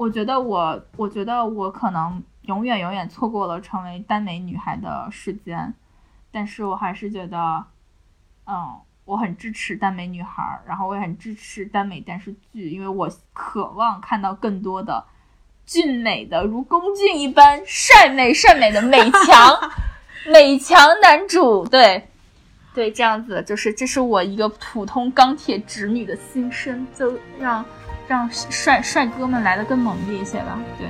我觉得我，我觉得我可能永远永远错过了成为耽美女孩的时间，但是我还是觉得，嗯，我很支持耽美女孩，然后我也很支持耽美电视剧，因为我渴望看到更多的俊美的如宫俊一般帅美帅美的美强 美强男主，对，对，这样子就是这是我一个普通钢铁直女的心声，就让。让帅帅哥们来的更猛烈一些吧，对。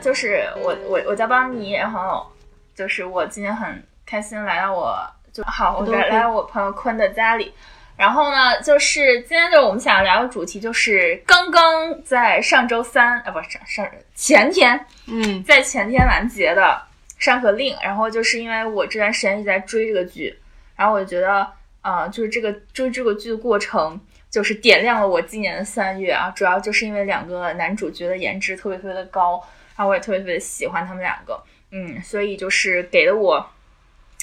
就是我我我叫邦尼，然后就是我今天很开心来到我。好，我来来我朋友坤的家里，然后呢，就是今天就是我们想要聊的主题，就是刚刚在上周三啊，不是上上前天，嗯，在前天完结的《山河令》，然后就是因为我这段时间一直在追这个剧，然后我就觉得，呃，就是这个追这个剧的过程，就是点亮了我今年的三月啊，主要就是因为两个男主角的颜值特别特别的高，然后我也特别特别喜欢他们两个，嗯，所以就是给了我。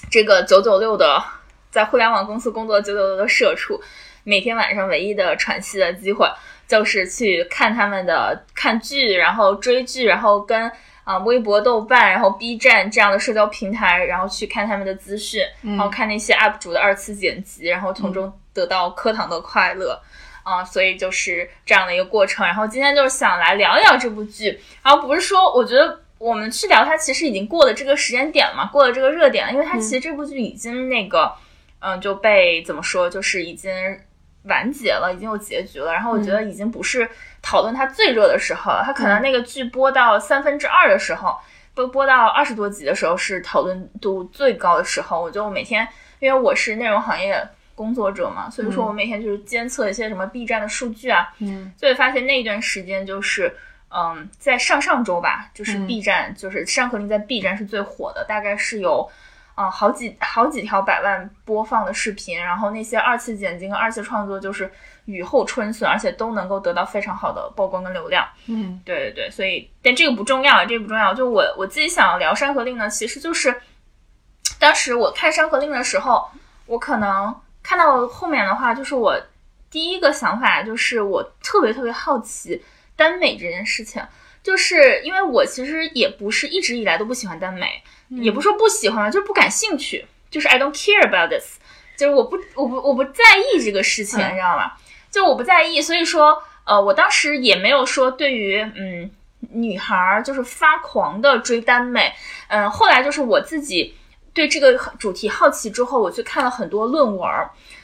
这个九九六的，在互联网公司工作九九六的社畜，每天晚上唯一的喘息的机会，就是去看他们的看剧，然后追剧，然后跟啊微博、豆瓣，然后 B 站这样的社交平台，然后去看他们的资讯，然后看那些 UP 主的二次剪辑，然后从中得到课堂的快乐，啊，所以就是这样的一个过程。然后今天就是想来聊一聊这部剧，然后不是说我觉得。我们去聊它，其实已经过了这个时间点了嘛，过了这个热点了，因为它其实这部剧已经那个，嗯，就被怎么说，就是已经完结了，已经有结局了。然后我觉得已经不是讨论它最热的时候了，它可能那个剧播到三分之二的时候，播播到二十多集的时候是讨论度最高的时候。我就每天，因为我是内容行业工作者嘛，所以说我每天就是监测一些什么 B 站的数据啊，嗯，就会发现那一段时间就是。嗯，在上上周吧，就是 B 站，就是《山河令》在 B 站是最火的，大概是有，啊，好几好几条百万播放的视频，然后那些二次剪辑跟二次创作就是雨后春笋，而且都能够得到非常好的曝光跟流量。嗯，对对对，所以但这个不重要，这个不重要。就我我自己想要聊《山河令》呢，其实就是当时我看《山河令》的时候，我可能看到后面的话，就是我第一个想法就是我特别特别好奇。耽美这件事情，就是因为我其实也不是一直以来都不喜欢耽美，也不说不喜欢，就是不感兴趣，就是 I don't care about this，就是我不我不我不在意这个事情，你知道吗？就我不在意，所以说呃，我当时也没有说对于嗯女孩就是发狂的追耽美，嗯，后来就是我自己对这个主题好奇之后，我去看了很多论文，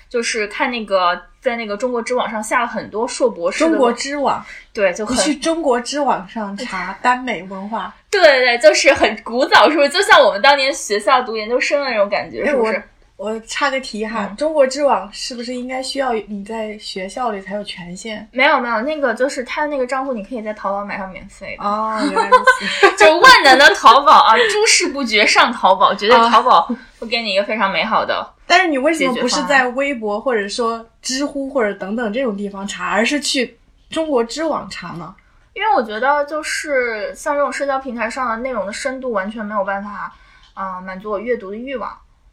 就是看那个。在那个中国知网上下了很多硕博士。中国知网，对，就去中国知网上查 耽美文化。对对对，就是很古早，是不是？就像我们当年学校读研究生的那种感觉，是不是？我插个题哈，中国知网是不是应该需要你在学校里才有权限？没有没有，那个就是他的那个账户，你可以在淘宝买上免费的。哦，原来如此，就万能的淘宝啊，诸事不绝上淘宝，绝对淘宝会给你一个非常美好的。但是你为什么不是在微博或者说知乎或者等等这种地方查，而是去中国知网查呢？因为我觉得就是像这种社交平台上的内容的深度完全没有办法啊满足我阅读的欲望。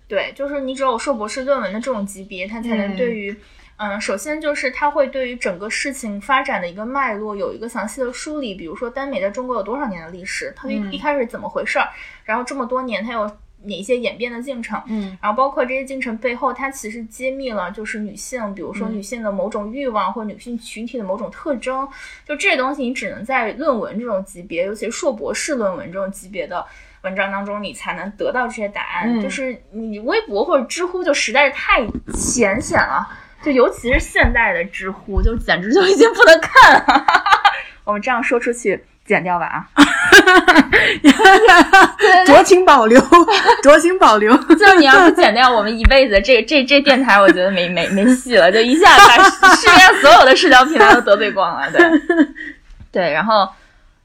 对，就是你只有硕博士论文的这种级别，它才能对于，嗯，首先就是它会对于整个事情发展的一个脉络有一个详细的梳理，比如说耽美在中国有多少年的历史，它一一开始怎么回事儿，然后这么多年它有哪些演变的进程，嗯，然后包括这些进程背后，它其实揭秘了就是女性，比如说女性的某种欲望或女性群体的某种特征，就这些东西你只能在论文这种级别，尤其是硕博士论文这种级别的。文章当中，你才能得到这些答案。就是你微博或者知乎，就实在是太浅显了。就尤其是现在的知乎，就简直就已经不能看了。我们这样说出去，剪掉吧啊！酌情保留，酌情保留。就你要不剪掉，我们一辈子这这这电台，我觉得没没没戏了。就一下把市面上所有的社交平台都得罪光了。对，对，然后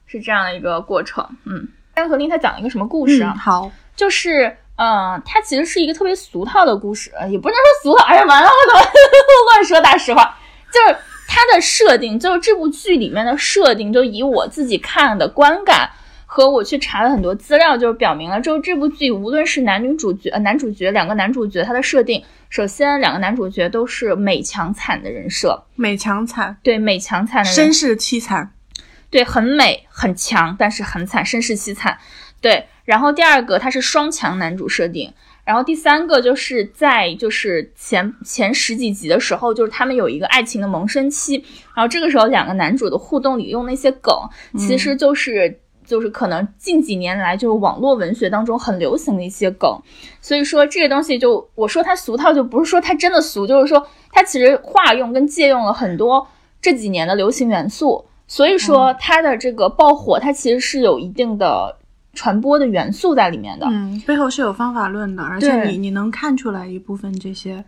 是这样的一个过程，嗯。山河令他讲了一个什么故事啊？好，就是，嗯，它其实是一个特别俗套的故事，也不能说俗套。哎呀，完了，我怎么 乱说大实话，就是它的设定，就是这部剧里面的设定，就以我自己看的观感和我去查了很多资料，就是表明了，就是这部剧无论是男女主角，呃，男主角两个男主角，他的设定，首先两个男主角都是美强惨的人设，美强惨，对，美强惨的人身世凄惨，对，很美很强，但是很惨，身世凄惨。对，然后第二个他是双强男主设定，然后第三个就是在就是前前十几集的时候，就是他们有一个爱情的萌生期，然后这个时候两个男主的互动里用那些梗，其实就是。就是可能近几年来，就是网络文学当中很流行的一些梗，所以说这个东西就我说它俗套，就不是说它真的俗，就是说它其实化用跟借用了很多这几年的流行元素，所以说它的这个爆火，它其实是有一定的传播的元素在里面的。嗯，背后是有方法论的，而且你你能看出来一部分这些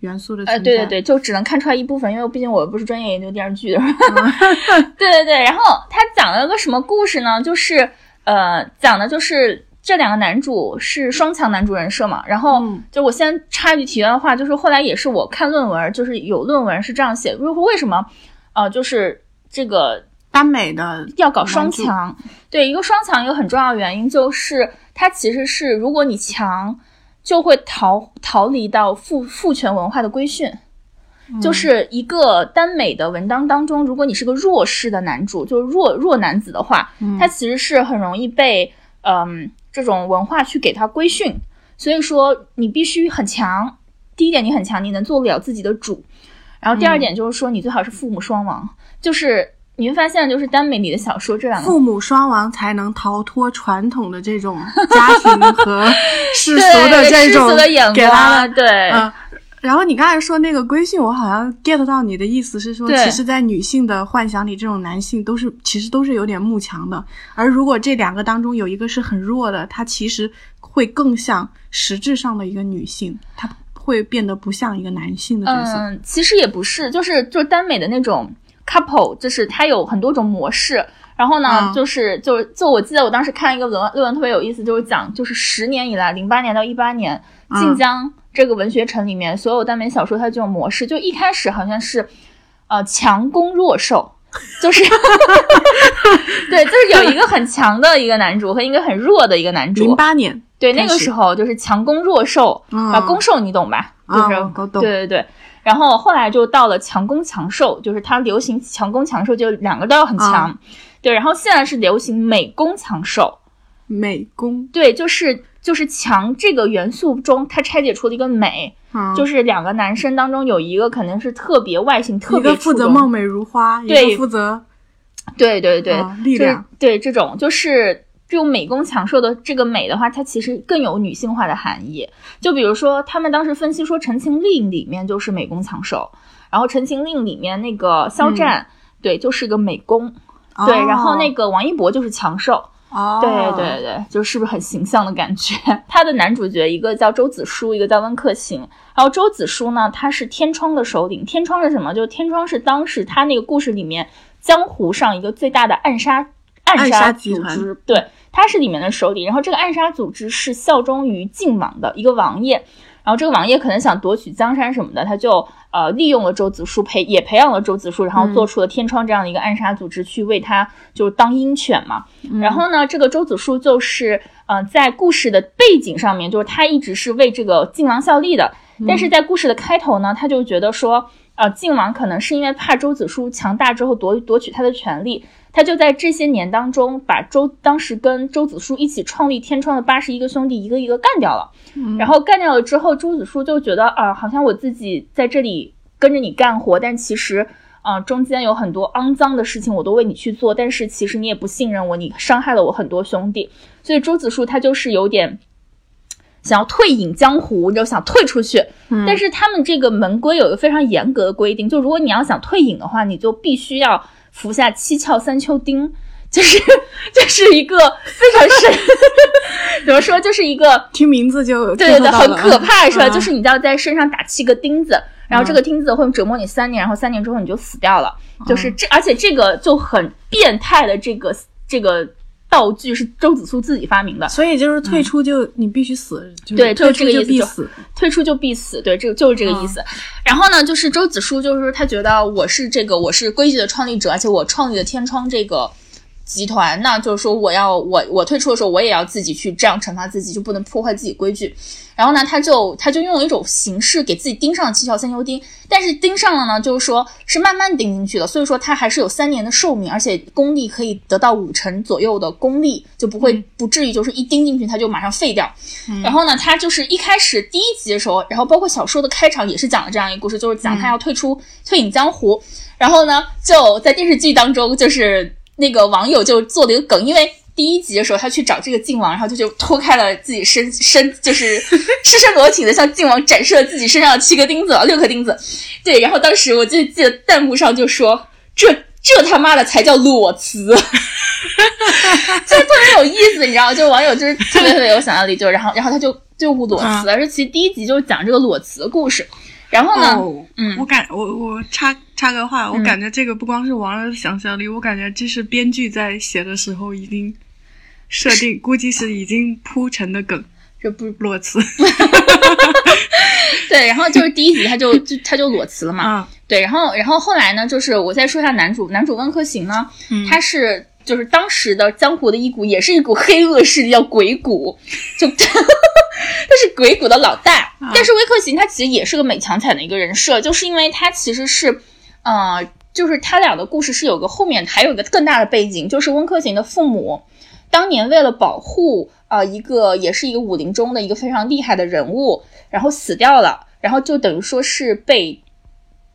元素的呃。对对对，就只能看出来一部分，因为毕竟我不是专业研究电视剧 的。对对对，然后他讲了个什么故事呢？就是呃，讲的就是这两个男主是双强男主人设嘛。然后嗯就我先插一句题外话，就是后来也是我看论文，就是有论文是这样写，就是为什么呃，就是这个耽美的要搞双强。对，一个双强一个很重要的原因就是，它其实是如果你强，就会逃逃离到父父权文化的规训。就是一个耽美的文章当中，如果你是个弱势的男主，就是弱弱男子的话，他其实是很容易被嗯这种文化去给他规训。所以说，你必须很强。第一点，你很强，你能做得了自己的主。然后第二点就是说，你最好是父母双亡。就是你会发现，就是耽美里的小说这两个父母双亡才能逃脱传统的这种家庭和 世俗的这种世俗的眼给他光，对，嗯，然后你刚才说那个规训，我好像 get 到你的意思是说，其实，在女性的幻想里，这种男性都是其实都是有点慕强的，而如果这两个当中有一个是很弱的，他其实会更像实质上的一个女性，他会变得不像一个男性的角色。嗯，其实也不是，就是就是耽美的那种 couple，就是它有很多种模式。然后呢，嗯就是就是就我记得我当时看一个论文，论文特别有意思，就是讲就是十年以来，零八年到一八年，嗯晋江这个文学城里面所有耽美小说它这种模式，就一开始好像是呃强攻弱受。就是，对，就是有一个很强的一个男主和一个很弱的一个男主。零八年，对，那个时候就是强攻弱受，嗯啊，攻受你懂吧？就是、对对对。然后后来就到了强攻强受，就是它流行强攻强受，就两个都要很强。啊对，然后现在是流行美攻强受，美攻，对，就是就是强这个元素中，它拆解出了一个美，嗯，就是两个男生当中有一个肯定是特别外形特一个负别出众责貌美如花，一对个负责对对对，啊力量。对这种就是这种美工强受的这个美的话，它其实更有女性化的含义。就比如说，他们当时分析说，《陈情令》里面就是美工强受，然后《陈情令》里面那个肖战，对，就是个美工，对，然后那个王一博就是强兽。哦，对对对，就是不是很形象的感觉？他的男主角一个叫周子舒，一个叫温客行。然后周子舒呢，他是天窗的首领。天窗是什么？就是天窗是当时他那个故事里面江湖上一个最大的暗杀暗暗杀组织，对，他是里面的首领。然后这个暗杀组织是效忠于晋王的一个王爷。然后这个王爷可能想夺取江山什么的，他就呃利用了周子舒培也培养了周子舒，然后做出了天窗这样的一个暗杀组织，去为他就是当鹰犬嘛。然后呢，这个周子舒就是呃在故事的背景上面，就是他一直是为这个晋王效力的，但是在故事的开头呢，他就觉得说。呃，晋王可能是因为怕周子舒强大之后夺夺取他的权利，他就在这些年当中把周当时跟周子舒一起创立天窗的八十一个兄弟一个一个干掉了。然后干掉了之后，周子舒就觉得啊、好像我自己在这里跟着你干活，但其实啊、中间有很多肮脏的事情我都为你去做，但是其实你也不信任我，你伤害了我很多兄弟，所以周子舒他就是有点。想要退隐江湖，就想退出去，但是他们这个门规有一个非常严格的规定，就如果你要想退隐的话，你就必须要服下七窍三秋钉，就是 就、是一个非常深，怎么说，就是一个听名字就对对对，很可怕是吧？嗯就是你要在身上打七个钉子，然后这个钉子会折磨你三年，然后三年之后你就死掉了。就是这，而且这个就很变态的这个这个。道具是周子苏自己发明的，所以就是退出就你必须死，就是对就这个意思就必死。退出就必死，对，这个就是这个意思。然后呢，就是周子舒，就是说他觉得我是这个，我是规矩的创立者，而且我创立了天窗这个集团，那就是说我要我我退出的时候，我也要自己去这样惩罚自己，就不能破坏自己规矩。然后呢，他就他就用了一种形式给自己钉上了七窍三幽钉，但是钉上了呢，就是说是慢慢钉进去的，所以说他还是有三年的寿命，而且功力可以得到五成左右的功力，就不会不至于就是一钉进去他就马上废掉。然后呢，他就是一开始第一集的时候，然后包括小说的开场也是讲了这样一个故事，就是讲他要退出、退隐江湖。然后呢，就在电视剧当中，就是那个网友就做了一个梗，因为第一集的时候他去找这个靖王，然后他就脱开了自己身身，就是 赤身裸体的向靖王展示了自己身上的七个钉子、六颗钉子。对，然后当时我就记得弹幕上就说这。这他妈的才叫裸辞，就特别有意思，你知道吗？就网友就是特别特别有想象力，就然后然后他就就裸辞，而且其实第一集就是讲这个裸辞的故事。然后呢，哦，嗯我感我我插插个话，我嗯。感觉这个不光是网友的想象力，我感觉这是编剧在写的时候已经设定，估计是已经铺陈的梗。这不裸辞。对，然后就是第一集他就就他就裸辞了嘛，啊，对，然后然后后来呢，就是我再说一下男主，男主温客行呢，嗯。他是就是当时的江湖的一股，也是一股黑恶势力，叫鬼谷，就他是鬼谷的老大。但是威克行他其实也是个美强惨的一个人设，就是因为他其实是，呃，就是他俩的故事是有个后面还有一个更大的背景，就是温客行的父母当年为了保护呃一个也是一个武林中的一个非常厉害的人物，然后死掉了，然后就等于说是被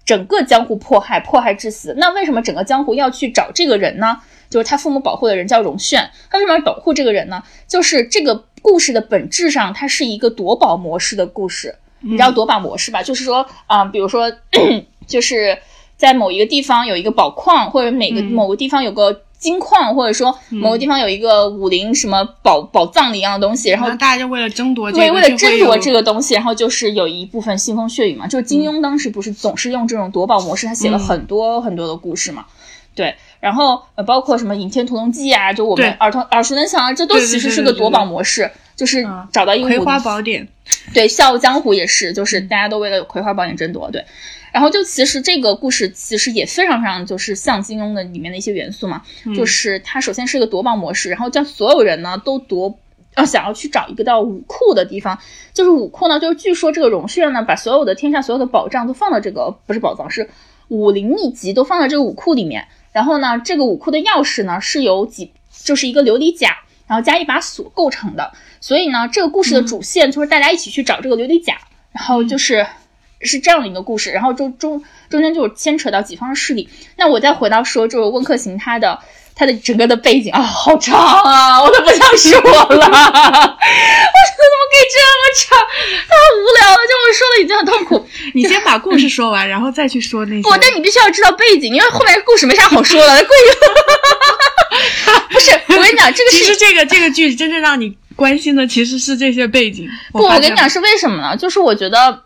整个江湖迫害，迫害致死。那为什么整个江湖要去找这个人呢？就是他父母保护的人叫荣炫，他为什么要保护这个人呢？就是这个故事的本质上，它是一个夺宝模式的故事。你知道夺宝模式吧？就是说啊、比如说，就是在某一个地方有一个宝矿，或者每个、某个地方有个金矿，或者说某个地方有一个武林什么宝宝藏的一样的东西，然后大家就为了争夺这个，对，为了争夺这个，东西，然后就是有一部分腥风血雨嘛。就是金庸当时不是总是用这种夺宝模式，他写了很多很多的故事嘛。对，然后呃，包括什么《倚天屠龙记》啊，就我们耳熟耳熟能详啊，这都其实是个夺宝模式，就是嗯。找到一个葵花宝典，对，《笑傲江湖》也是，就是大家都为了葵花宝典争夺，对。然后就其实这个故事其实也非常非常就是像金庸的里面的一些元素嘛，就是它首先是一个夺宝模式，然后将所有人呢都夺。要想要去找一个叫武库的地方，就是武库呢，就是据说这个荣炫呢，把所有的天下所有的宝藏都放到这个不是宝藏，是武林秘籍都放到这个武库里面。然后呢，这个武库的钥匙呢是由几就是一个琉璃甲，然后加一把锁构成的。所以呢，这个故事的主线就是大家一起去找这个琉璃甲，然后就是是这样的一个故事，然后中中中间就是牵扯到几方势力。那我再回到说，就是温客行他的他的整个的背景啊，好长啊，我都不想说了，我怎么可以这么长？太无聊了，就我说的已经很痛苦。你先把故事说完，然后再去说那些。不，但你必须要知道背景，因为后面故事没啥好说的。故意 不是，我跟你讲，这个是其实这个这个剧真正让你关心的其实是这些背景。不，我跟你讲是为什么呢？就是我觉得，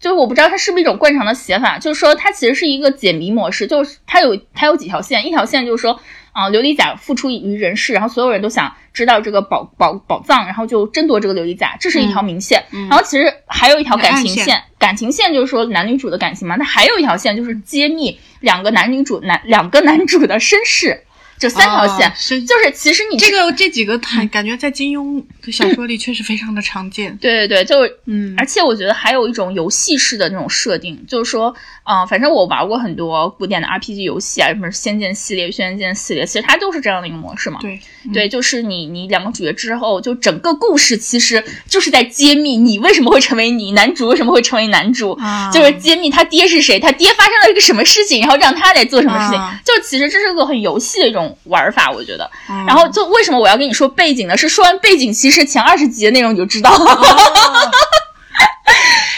就是我不知道它是不是一种惯常的写法，就是说它其实是一个解谜模式，就是它有它有几条线，一条线就是说，啊、琉璃甲付出于人世，然后所有人都想知道这个宝宝宝藏，然后就争夺这个琉璃甲，这是一条明线。然后其实还有一条感情线感情线就是说男女主的感情嘛，那还有一条线就是揭秘两个男女主男两个男主的身世，这三条线。哦是就是其实你这个这几个感感觉在金庸的小说里确实非常的常见。对对对，就是嗯而且我觉得还有一种游戏式的那种设定，就是说，嗯、反正我玩过很多古典的 RPG 游戏啊，什么《仙剑》系列、《轩辕剑》系列，其实它都是这样的一个模式嘛。对，对，就是你你两个主角之后，就整个故事其实就是在揭秘你为什么会成为你，男主为什么会成为男主，啊就是揭秘他爹是谁，他爹发生了一个什么事情，然后让他来做什么事情，啊就其实这是个很游戏的一种玩法，我觉得。嗯然后就为什么我要跟你说背景呢？是说完背景，其实前二十集的内容你就知道。哦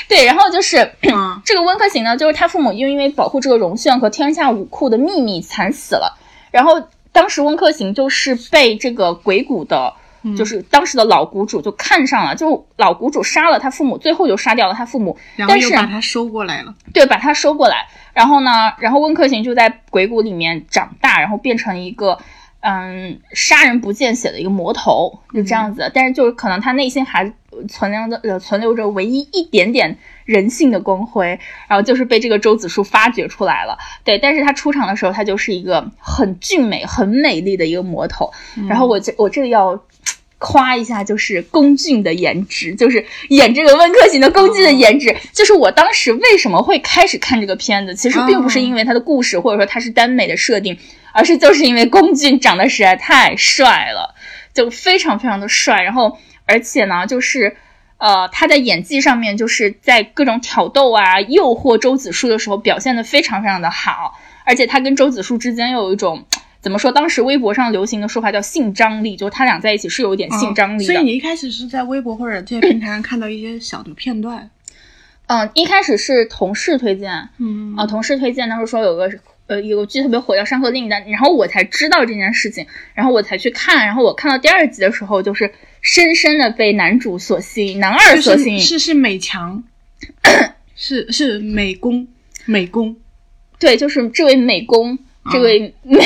对，然后就是。嗯 这个温客行呢，就是他父母因为因为保护这个荣炫和天下武库的秘密惨死了，然后当时温客行就是被这个鬼谷的，就是当时的老谷主就看上了，就老谷主杀了他父母，最后就杀掉了他父母，然后但是又把他收过来了。对，把他收过来。然后呢，然后温客行就在鬼谷里面长大，然后变成一个嗯，杀人不见血的一个魔头，就这样子。但是就是可能他内心还存留着呃存留着唯一一点点人性的光辉，然后就是被这个周子舒发掘出来了。对，但是他出场的时候，他就是一个很俊美、很美丽的一个魔头。然后我这我这个要。夸一下，就是龚俊的颜值，就是演这个温客行的龚俊的颜值，就是我当时为什么会开始看这个片子，其实并不是因为他的故事，或者说他是耽美的设定，而是就是因为龚俊长得实在太帅了，就非常非常的帅，然后而且呢，就是呃他在演技上面，就是在各种挑逗啊、诱惑周子舒的时候表现的非常非常的好，而且他跟周子舒之间又有一种。怎么说？当时微博上流行的说法叫性张力，就是他俩在一起是有一点性张力的。所以你一开始是在微博或者这些平台上看到一些小的片段。嗯，一开始是同事推荐，嗯啊，同事推荐，当时说有个呃有个剧特别火叫《山河令》的，然后我才知道这件事情，然后我才去看，然后我看到第二集的时候，就是深深的被男主所吸引，男二所吸引，是是美强，是是美工美工，对，就是这位美工。这位美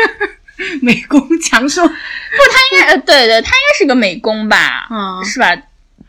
美工强兽，不，他应该呃，对对，他应该是个美工吧，嗯，是吧？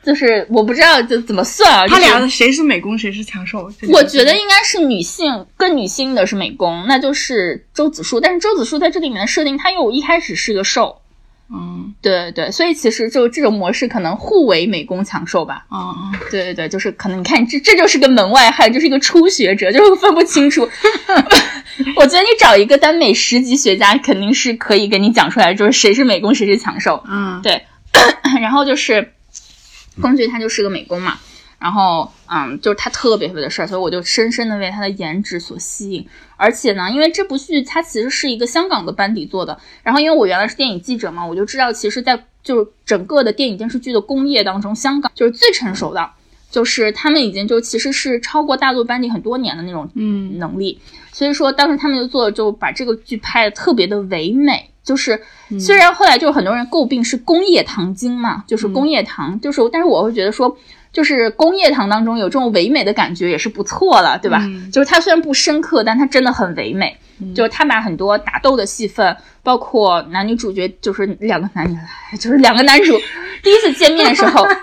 就是我不知道就怎么算啊，他俩谁是美工，谁是强兽？我觉得应该是女性更女性的是美工，那就是周子舒。但是周子舒在这里面的设定，他又一开始是个兽。嗯，对对，所以其实就这种模式可能互为美工强兽吧。嗯嗯，对对对，就是可能你看这这就是个门外汉，就是一个初学者，就是分不清楚。我觉得你找一个耽美十级学家，肯定是可以给你讲出来，就是谁是美工，谁是强兽。嗯，对。然后就是 工具，他就是个美工嘛。然后，嗯，就是他特别特别的帅，所以我就深深的为他的颜值所吸引。而且呢，因为这部剧它其实是一个香港的班底做的，然后因为我原来是电影记者嘛，我就知道，其实，在就是整个的电影电视剧的工业当中，香港就是最成熟的，就是他们已经就其实是超过大陆班底很多年的那种嗯能力。所以说，当时他们就做，就把这个剧拍的特别的唯美。就是虽然后来就很多人诟病是工业糖精嘛，就是工业糖，就是但是我会觉得说。就是工业糖当中有这种唯美的感觉也是不错了，对吧？就是它虽然不深刻，但它真的很唯美。就是他把很多打斗的戏份，包括男女主角，就是两个男女，就是两个男主第一次见面的时候。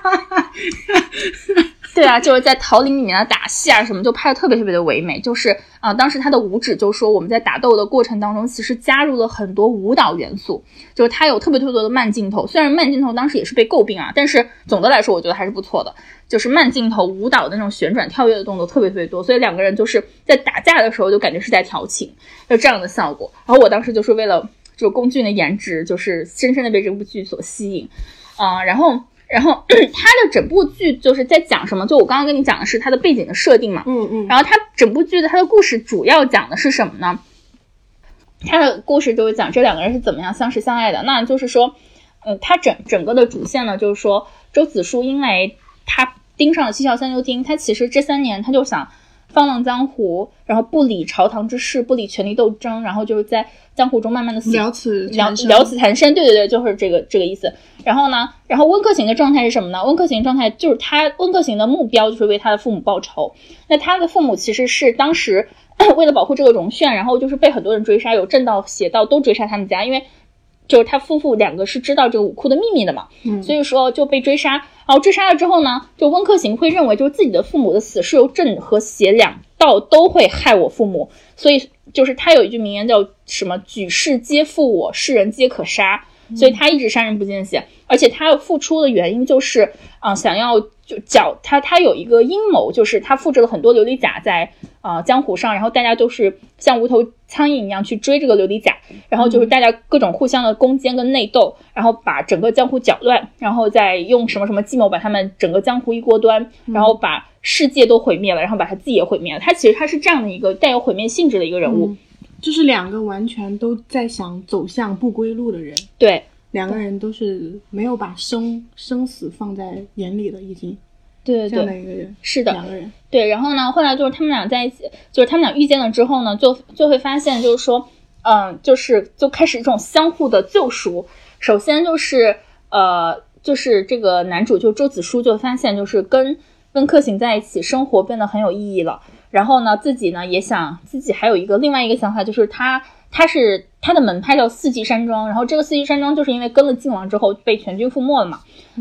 对啊，就是在桃林里面的打戏啊，什么就拍的特别特别的唯美。就是啊，当时他的舞指就说，我们在打斗的过程当中，其实加入了很多舞蹈元素。就是他有特别特别多的慢镜头，虽然慢镜头当时也是被诟病啊，但是总的来说，我觉得还是不错的。就是慢镜头舞蹈的那种旋转跳跃的动作特别特别多，所以两个人就是在打架的时候就感觉是在调情，就这样的效果。然后我当时就是为了就龚俊的颜值，就是深深的被这部剧所吸引啊，然后。然后 他的整部剧就是在讲什么？就我刚刚跟你讲的是他的背景的设定嘛。嗯嗯。然后他整部剧的他的故事主要讲的是什么呢？他的故事就是讲这两个人是怎么样相识相爱的。那就是说，嗯，他整整个的主线呢，就是说周子舒因为他盯上了七窍三幽经，他其实这三年他就想。放浪江湖，然后不理朝堂之事，不理权力斗争，然后就是在江湖中慢慢的了此了了此残生。对对对，就是这个这个意思。然后呢，然后温客行的状态是什么呢？温客行状态就是他温客行的目标就是为他的父母报仇。那他的父母其实是当时 为了保护这个荣炫，然后就是被很多人追杀，有正道邪道都追杀他们家，因为。就是他夫妇两个是知道这个武库的秘密的嘛，所以说就被追杀，然后追杀了之后呢，就温客行会认为就是自己的父母的死是由正和邪两道都会害我父母，所以就是他有一句名言叫什么“举世皆负我，世人皆可杀”，所以他一直杀人不见血，而且他复出的原因就是啊想要。就搅他他有一个阴谋，就是他复制了很多琉璃甲在啊江湖上，然后大家都是像无头苍蝇一样去追这个琉璃甲，然后就是大家各种互相的攻坚跟内斗，然后把整个江湖搅乱，然后再用什么什么计谋把他们整个江湖一锅端，然后把世界都毁灭了，然后把他自己也毁灭了。他其实他是这样的一个带有毁灭性质的一个人物，就是两个完全都在想走向不归路的人。对。两个人都是没有把生生死放在眼里的，已经对这样的一个人是的两个人对，然后呢，后来就是他们俩在一起，就是他们俩遇见了之后呢，就就会发现，就是说，嗯，就是就开始一种相互的救赎。首先就是呃，就是这个男主就周子舒就发现，就是跟温客行在一起生活变得很有意义了。然后呢，自己呢也想自己还有一个另外一个想法，就是他。他是他的门派叫四季山庄，然后这个四季山庄就是因为跟了晋王之后被全军覆没了嘛，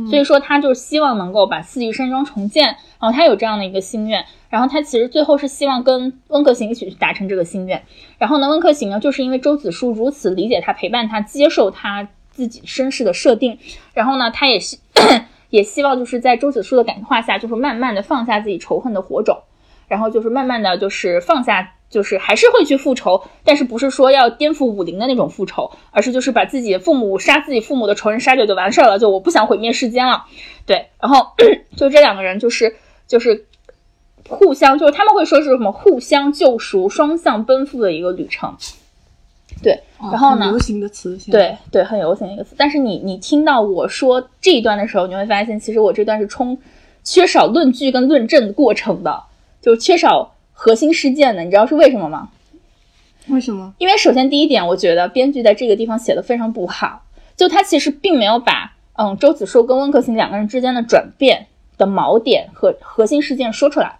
所以说他就是希望能够把四季山庄重建，然后他有这样的一个心愿，然后他其实最后是希望跟温客行一起去达成这个心愿，然后呢，温客行呢就是因为周子舒如此理解他、陪伴他、接受他自己身世的设定，然后呢，他也希 也希望就是在周子舒的感化下，就是慢慢的放下自己仇恨的火种，然后就是慢慢的就是放下。就是还是会去复仇，但是不是说要颠覆武林的那种复仇，而是就是把自己父母杀自己父母的仇人杀掉就完事儿了。就我不想毁灭世间了，对。然后 就这两个人就是就是互相就是他们会说是什么互相救赎、双向奔赴的一个旅程，对。然后呢？流行的词，对对，很流行的一个词。但是你你听到我说这一段的时候，你会发现其实我这段是充缺少论据跟论证过程的，就缺少。核心事件的，你知道是为什么吗？为什么？因为首先第一点，我觉得编剧在这个地方写的非常不好，就他其实并没有把嗯周子舒跟温客行两个人之间的转变的锚点和核心事件说出来，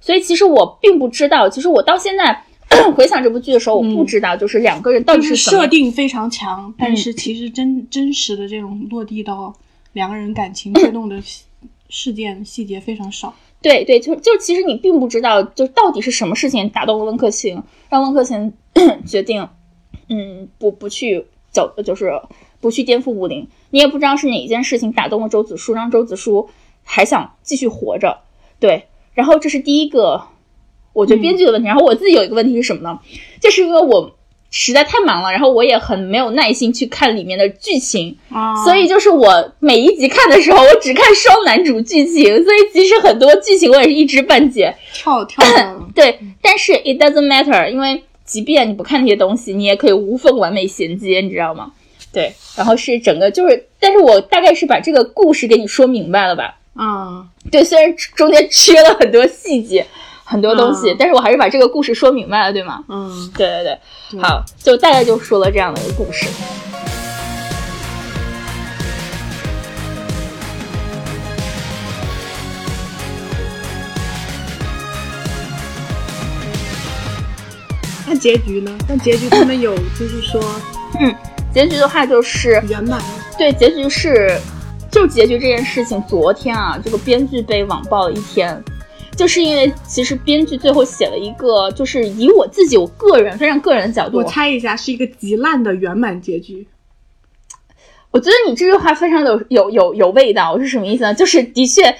所以其实我并不知道，其实我到现在 回想这部剧的时候，我不知道就是两个人到底是设定非常强，但是其实真真实的这种落地到两个人感情推动的 事件细节非常少。对对，就就其实你并不知道，就到底是什么事情打动了温客行，让温客行 决定，嗯，不不去走，就是不去颠覆武林。你也不知道是哪一件事情打动了周子舒，让周子舒还想继续活着。对，然后这是第一个，我觉得编剧的问题。然后我自己有一个问题是什么呢？就是因为我。实在太忙了，然后我也很没有耐心去看里面的剧情，所以就是我每一集看的时候，我只看双男主剧情，所以即使很多剧情我也是一知半解，跳跳。对，但是 it doesn't matter，因为即便你不看那些东西，你也可以无缝完美衔接，你知道吗？对，然后是整个就是，但是我大概是把这个故事给你说明白了吧？嗯，对，虽然中间缺了很多细节。很多东西，但是我还是把这个故事说明白了，对吗？嗯，对对对，好，就大概就说了这样的一个故事。那结局呢？那结局他们有就是说，嗯，结局的话就是圆满。对，结局是，就结局这件事情，昨天啊，这个编剧被网暴了一天。就是因为其实编剧最后写了一个，就是以我自己我个人非常个人的角度，我猜一下是一个极烂的圆满结局。我觉得你这句话非常有有有有味道，是什么意思呢？就是的确，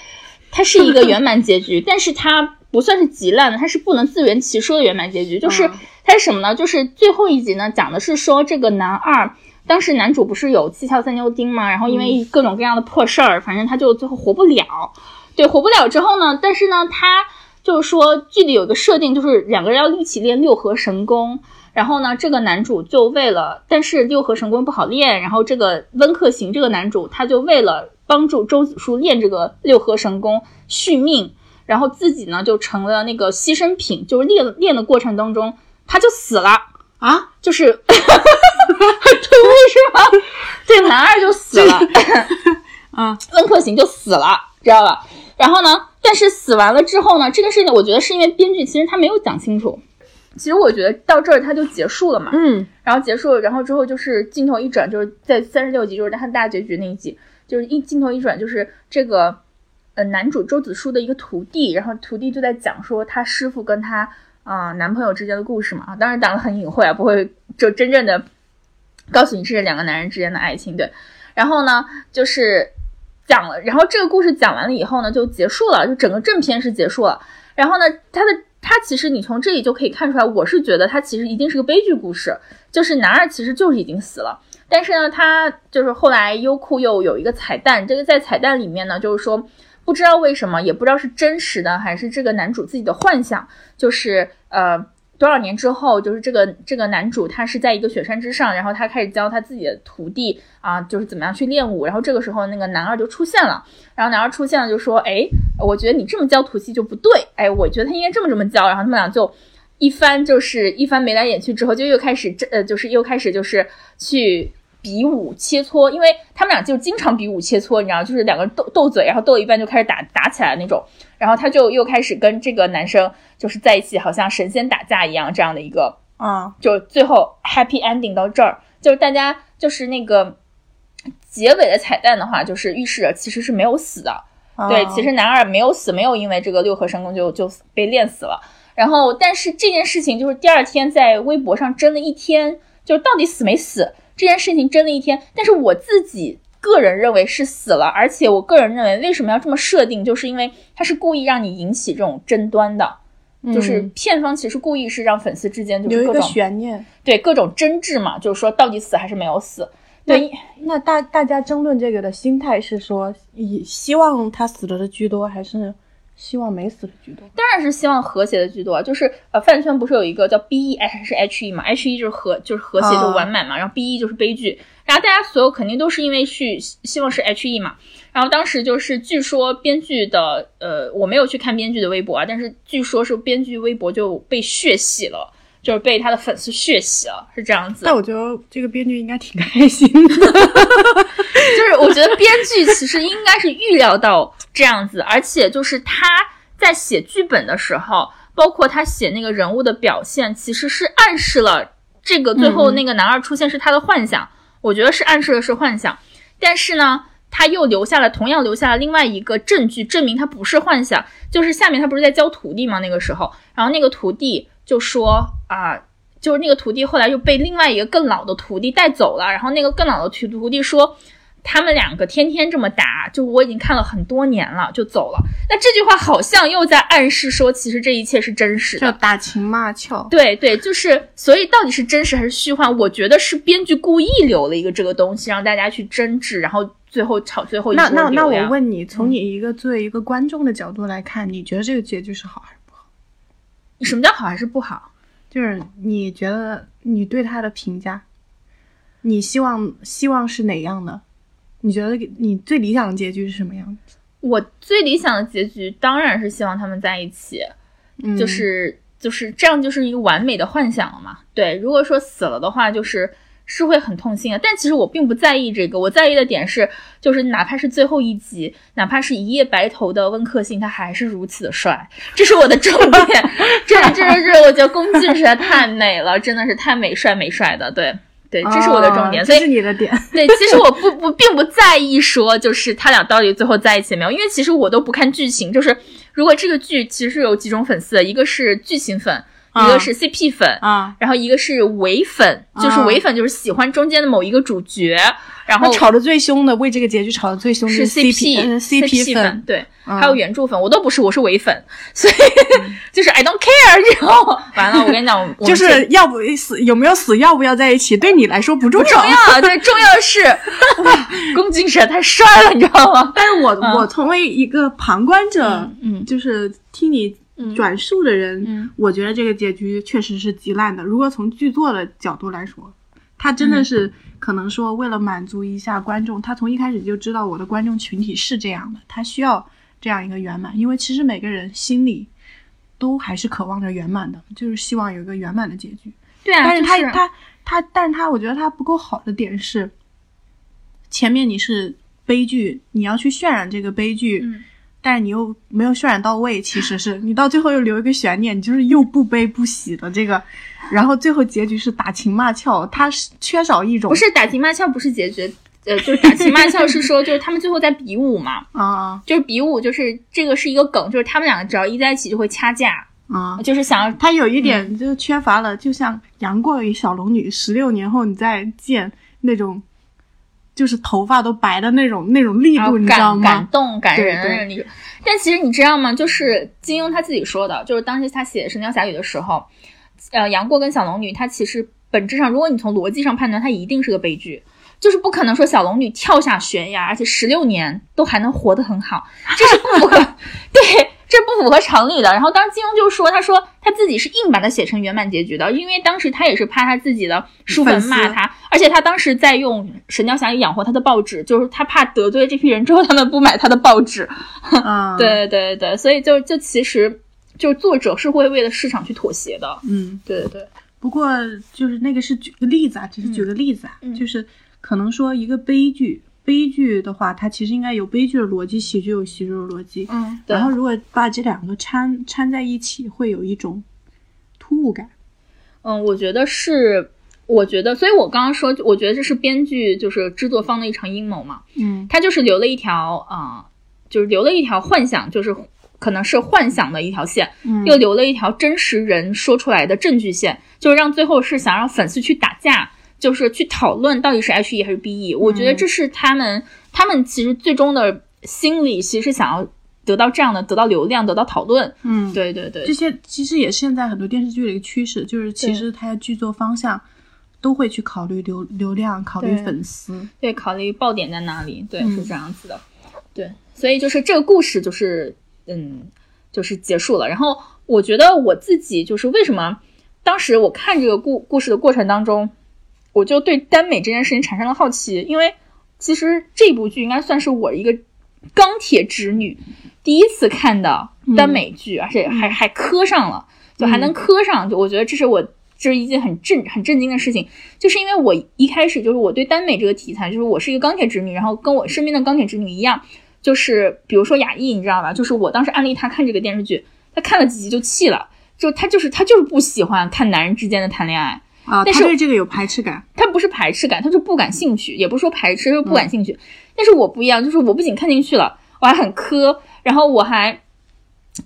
它是一个圆满结局，但是它不算是极烂的，它是不能自圆其说的圆满结局。就是它是什么呢？就是最后一集呢，讲的是说这个男二当时男主不是有七窍三妞钉吗？然后因为各种各样的破事儿，反正他就最后活不了。对，活不了之后呢？但是呢，他就是说剧里有个设定，就是两个人要一起练六合神功。然后呢，这个男主就为了，但是六合神功不好练。然后这个温客行这个男主，他就为了帮助周子舒练这个六合神功续命，然后自己呢就成了那个牺牲品。就是练练的过程当中，他就死了啊！就是很突兀是吗？这个男二就死了，啊，温客行就死了，知道吧？然后呢？但是死完了之后呢？这个事情我觉得是因为编剧其实他没有讲清楚。其实我觉得到这儿他就结束了嘛。嗯。然后结束了，然后之后就是镜头一转，就是在三十六集，就是他大结局那一集，就是一镜头一转，就是这个呃男主周子舒的一个徒弟，然后徒弟就在讲说他师傅跟他啊男朋友之间的故事嘛。啊，当然讲的很隐晦啊，不会就真正的告诉你这是两个男人之间的爱情。对。然后呢，就是。讲了，然后这个故事讲完了以后呢，就结束了，就整个正片是结束了。然后呢，他的他其实你从这里就可以看出来，我是觉得他其实一定是个悲剧故事，就是男二其实就是已经死了。但是呢，他就是后来优酷又有一个彩蛋，这个在彩蛋里面呢，就是说不知道为什么，也不知道是真实的还是这个男主自己的幻想，就是呃。多少年之后，就是这个这个男主，他是在一个雪山之上，然后他开始教他自己的徒弟啊，就是怎么样去练武。然后这个时候，那个男二就出现了，然后男二出现了，就说：“哎，我觉得你这么教徒弟就不对，哎，我觉得他应该这么这么教。”然后他们俩就一番就是一番眉来眼去之后，就又开始这呃，就是又开始就是去。比武切磋，因为他们俩就经常比武切磋，你知道，就是两个人斗斗嘴，然后斗一半就开始打打起来那种。然后他就又开始跟这个男生就是在一起，好像神仙打架一样这样的一个啊，就最后 happy ending 到这儿，就是大家就是那个结尾的彩蛋的话，就是预示着其实是没有死的。对，啊其实男二没有死，没有因为这个六合神功就就被练死了。然后，但是这件事情就是第二天在微博上争了一天，就是到底死没死这件事情争了一天。但是我自己个人认为是死了，而且我个人认为为什么要这么设定，就是因为他是故意让你引起这种争端的，就是嗯片方其实故意是让粉丝之间就是各种悬念。对各种争执嘛，就是说到底死还是没有死。对，那大大家争论这个的心态是说，以希望他死了的居多，还是希望没死的居多？当然是希望和谐的居多。就是呃，饭圈不是有一个叫 B E 还是 H E 嘛？H E 就是和就是和谐，啊就完满嘛。然后 B E 就是悲剧。然后大家所有肯定都是因为去希望是 H E 嘛。然后当时就是据说编剧的呃，我没有去看编剧的微博啊，但是据说是编剧微博就被血洗了。就是被他的粉丝血洗了，是这样子。但我觉得这个编剧应该挺开心的。就是我觉得编剧其实应该是预料到这样子，而且就是他在写剧本的时候，包括他写那个人物的表现，其实是暗示了这个最后那个男二出现是他的幻想，我觉得是暗示的是幻想，但是呢。他又留下了，同样留下了另外一个证据，证明他不是幻想。就是下面他不是在教徒弟吗？那个时候，然后那个徒弟就说啊，就是那个徒弟后来又被另外一个更老的徒弟带走了，然后那个更老的徒徒弟说，他们两个天天这么打，就我已经看了很多年了，就走了。那这句话好像又在暗示说，其实这一切是真实就的。打情骂俏。对对，就是，所以到底是真实还是虚幻？我觉得是编剧故意留了一个这个东西，让大家去争执，然后最后吵最后一那那那我问你，从你一个作为一个观众的角度来看，你觉得这个结局是好还是？什么叫好还是不好？就是你觉得你对他的评价，你希望希望是哪样的？你觉得你最理想的结局是什么样的？我最理想的结局当然是希望他们在一起，嗯就是就是这样，就是一个完美的幻想了嘛。对，如果说死了的话，就是是会很痛心的。但其实我并不在意这个，我在意的点是，就是哪怕是最后一集，哪怕是一夜白头的温客行，他还是如此的帅，这是我的重点。这这这这，我觉得龚俊实在太美了，真的是太美帅美帅的，对。对，这是我的重点，所以是你的点。对，其实我不不并不在意说就是他俩到底最后在一起没有，因为其实我都不看剧情。就是如果这个剧其实有几种粉丝，一个是剧情粉，一个是 CP 粉，啊，然后一个是伪粉，就是啊伪粉就是喜欢中间的某一个主角，然后他吵得最凶的，为这个结局吵得最凶的是 CP 呃 CP 粉粉，，对，嗯还有原著粉，我都不是，我是伪粉，所以就是 I don't care 这种。完了，我跟你讲，就是要不死有没有死，要不要在一起，对你来说不重要。重要，对，重要的是，哇，龚俊实在太帅了，你知道吗？但是我、我作为一个旁观者，嗯就是听你转述的人，嗯。我觉得这个结局确实是极烂的。如果从剧作的角度来说，他真的是可能说为了满足一下观众，他从一开始就知道我的观众群体是这样的，他需要这样一个圆满，因为其实每个人心里都还是渴望着圆满的，就是希望有一个圆满的结局。对啊，但是他、就是他他，但是他我觉得他不够好的点是，前面你是悲剧，你要去渲染这个悲剧，嗯但是你又没有渲染到位，其实是你到最后又留一个悬念，你就是又不悲不喜的这个，然后最后结局是打情骂俏，它是缺少一种不是打情骂俏，不是结局，呃，就是打情骂俏是说，就是他们最后在比武嘛，啊就是比武，就是这个是一个梗，就是他们两个只要一在一起就会掐架，啊。就是想要他有一点就缺乏了，就像杨过与小龙女，十六年后你再见那种，就是头发都白的那种那种力度，你知道吗感？动感人那种。但其实你知道吗？就是金庸他自己说的，就是当时他写《神雕侠侣》的时候，呃，杨过跟小龙女，他其实本质上，如果你从逻辑上判断，他一定是个悲剧。就是不可能说小龙女跳下悬崖，而且十六年都还能活得很好，这是不符合，对，这不符合常理的。然后当时金庸就说，他说他自己是硬把它写成圆满结局的，因为当时他也是怕他自己的书粉骂他，而且他当时在用《神雕侠侣》养活他的报纸，就是他怕得罪这批人之后，他们不买他的报纸。啊，，对对对，所以就就其实就是作者是会为了市场去妥协的。嗯。对对对，不过就是那个是举个例子啊，只是举个例子啊，嗯就是可能说一个悲剧，悲剧的话，它其实应该有悲剧的逻辑，喜剧有喜剧的逻辑。嗯，然后如果把这两个掺掺在一起，会有一种突兀感。嗯，我觉得是，我觉得，所以我刚刚说，我觉得这是编剧就是制作方的一场阴谋嘛。嗯他就是留了一条啊、就是留了一条幻想，就是可能是幻想的一条线，嗯又留了一条真实人说出来的证据线，就是让最后是想让粉丝去打架，就是去讨论到底是 H E 还是 B E。我觉得这是他们他们其实最终的心理其实是想要得到这样的，得到流量，得到讨论。嗯，对对对这，些其实也是现在很多电视剧的一个趋势，就是其实它的剧作方向都会去考虑流流量，考虑粉丝。对，考虑爆点在哪里，对，嗯是这样子的，对，所以就是这个故事就是，嗯，就是结束了。然后我觉得我自己就是为什么当时我看这个故故事的过程当中，我就对耽美这件事情产生了好奇，因为其实这部剧应该算是我一个钢铁直女第一次看的耽美剧，而且还还磕上了，就还能磕上，就我觉得这是我。这是一件很震很震惊的事情，就是因为我一开始就是我对耽美这个题材，就是我是一个钢铁直女，然后跟我身边的钢铁直女一样，就是比如说雅艺，你知道吧？就是我当时安利她看这个电视剧，她看了几集就气了，就她就是她就是不喜欢看男人之间的谈恋爱，啊，但是他对这个有排斥感。他不是排斥感，他就不感兴趣，也不是说排斥，就是不感兴趣。但是我不一样，就是我不仅看进去了，我还很磕，然后我还。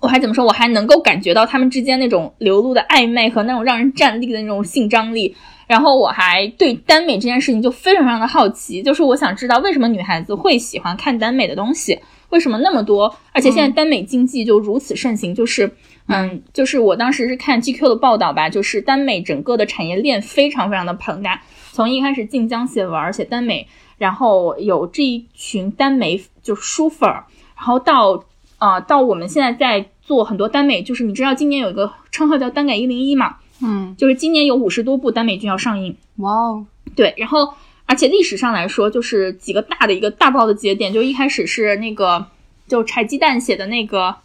我还怎么说？我还能够感觉到他们之间那种流露的暧昧和那种让人站立的那种性张力，然后我还对耽美这件事情就非常非常的好奇，就是我想知道为什么女孩子会喜欢看耽美的东西，为什么那么多，而且现在耽美经济就如此盛行，就是嗯，就是我当时是看 GQ 的报道吧，就是耽美整个的产业链非常非常的庞大，从一开始晋江写文写耽美，然后有这一群耽美就书粉儿，然后到啊、到我们现在在做很多耽美，就是你知道今年有一个称号叫耽改一零一嘛，嗯，就是今年有五十多部耽美剧要上映。哇哦，对，然后而且历史上来说，就是几个大的一个大爆的节点，就一开始是那个就柴鸡蛋写的那个。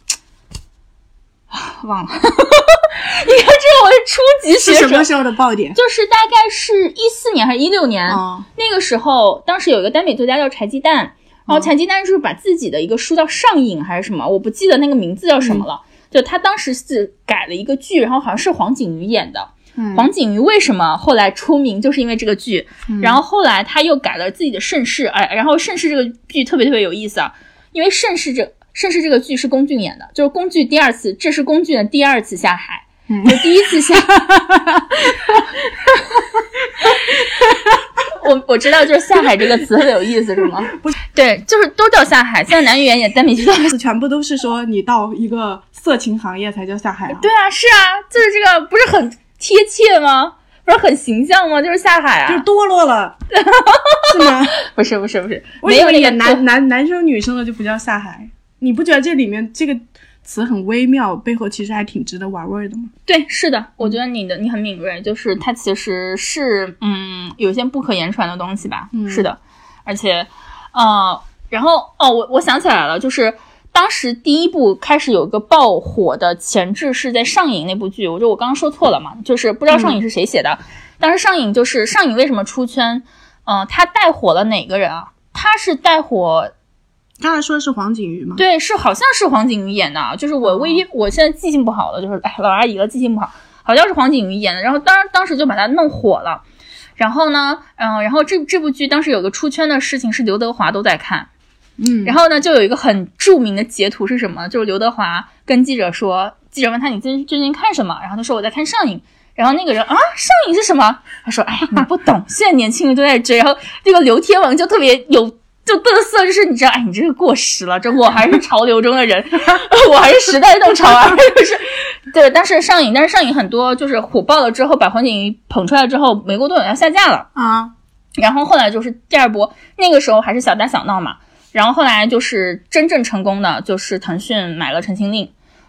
啊 忘了，你看这个我是初级学生是什么，时候的爆点？就是大概是一四年还是一六年，啊，那个时候，当时有一个耽美作家叫柴鸡蛋，然后柴鸡蛋就是把自己的一个书叫上瘾还是什么，我不记得那个名字叫什么了。就他当时是改了一个剧，然后好像是黄景瑜演的。嗯黄景瑜为什么后来出名，就是因为这个剧。然后后来他又改了自己的盛世，哎，然后盛世这个剧特别特别有意思啊，因为盛世这盛世这个剧是龚俊演的，就是龚俊第二次，这是龚俊的第二次下海。嗯就第一次下，我我知道，就是下海这个词特别有意思，是吗？不是，对，就是都叫下海。现在男演员演耽美剧都全部都是说你到一个色情行业才叫下海啊。对啊，是啊，就是这个，不是很贴切吗？不是很形象吗？就是下海啊就是啊，堕落了，是吗？不是不是不是，没有那个男男男生女生的就不叫下海？你不觉得这里面这个词很微妙，背后其实还挺值得玩味的吗？对，是的，我觉得你的你很敏锐，就是它其实是嗯有一些不可言传的东西吧，嗯是的，而且呃，然后哦，我我想起来了，就是当时第一部开始有一个爆火的前置是在上影那部剧，我就我刚刚说错了嘛，就是不知道上影是谁写的，当时上影就是上影为什么出圈？嗯、他带火了哪个人啊？他是带火刚才说的是黄景瑜吗？，对，是好像是黄景瑜演的啊，就是我唯一、我现在记性不好了，就是哎老阿姨了，记性不好，好像是黄景瑜演的。然后当当时就把他弄火了，然后呢，嗯、然后这这部剧当时有个出圈的事情是刘德华都在看，嗯，然后呢就有一个很著名的截图是什么？就是刘德华跟记者说，记者问他你最最近看什么？然后他说我在看上瘾。然后那个人啊，上瘾是什么？他说：“哎，你不懂，现在年轻人都在追。”然后这个刘天王就特别有就嘚瑟，就是你知道，哎，你这个过时了，这我还是潮流中的人，我还是时代弄潮儿，就是对。但是上瘾，但是上瘾很多就是火爆了之后，把黄景瑜捧出来之后，没过多久要下架了。啊，然后后来就是第二波，那个时候还是小打小闹嘛。然后后来就是真正成功的，就是腾讯买了《陈情令》，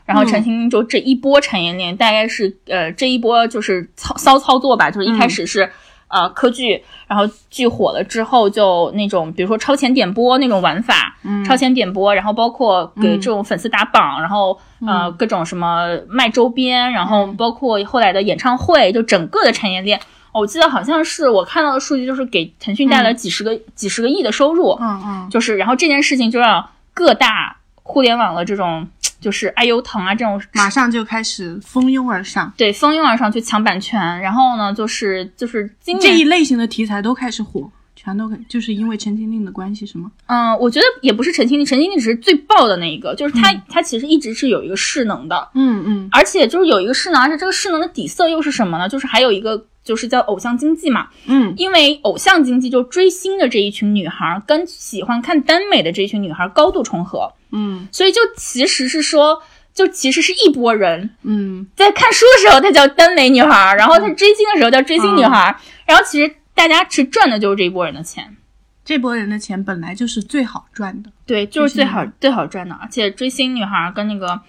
然后《陈情令》就这一波产业链大概是呃这一波就是操骚操作吧，就是一开始是。呃，科剧，然后剧火了之后，就那种比如说超前点播那种玩法，嗯超前点播，然后包括给这种粉丝打榜，然后呃各种什么卖周边，然后包括后来的演唱会，就整个的产业链，我记得好像是我看到的数据，就是给腾讯带来几十个、几十个亿的收入，嗯嗯，就是然后这件事情就让各大互联网的这种就是爱优腾啊这种马上就开始蜂拥而上，对蜂拥而上去抢版权，然后呢，就是就是今这一，类型的题材都开始火，全都就是因为陈情令的关系，是吗？嗯，我觉得也不是陈情令，陈情令只是最爆的那一个，就是它、它其实一直是有一个势能的，嗯嗯而且就是有一个势能，而且这个势能的底色又是什么呢？就是还有一个就是叫偶像经济嘛，嗯。因为偶像经济就追星的这一群女孩儿跟喜欢看耽美的这一群女孩儿高度重合，嗯。所以就其实是说，就其实是一波人嗯。在看书的时候她叫耽美女孩儿，然后她追星的时候叫追星女孩儿，然后其实大家其实赚的就是这一波人的钱。这波人的钱本来就是最好赚的，对，就是最好最好赚的，而且追星女孩儿跟那个，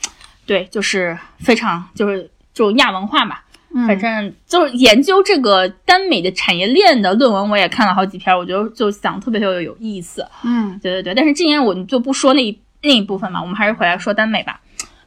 对，就是非常就是这种亚文化吧，嗯反正就是研究这个耽美的产业链的论文，我也看了好几篇，我觉得就想特别特别有意思。嗯对对对，但是今年我就不说那一那一部分嘛，我们还是回来说耽美吧。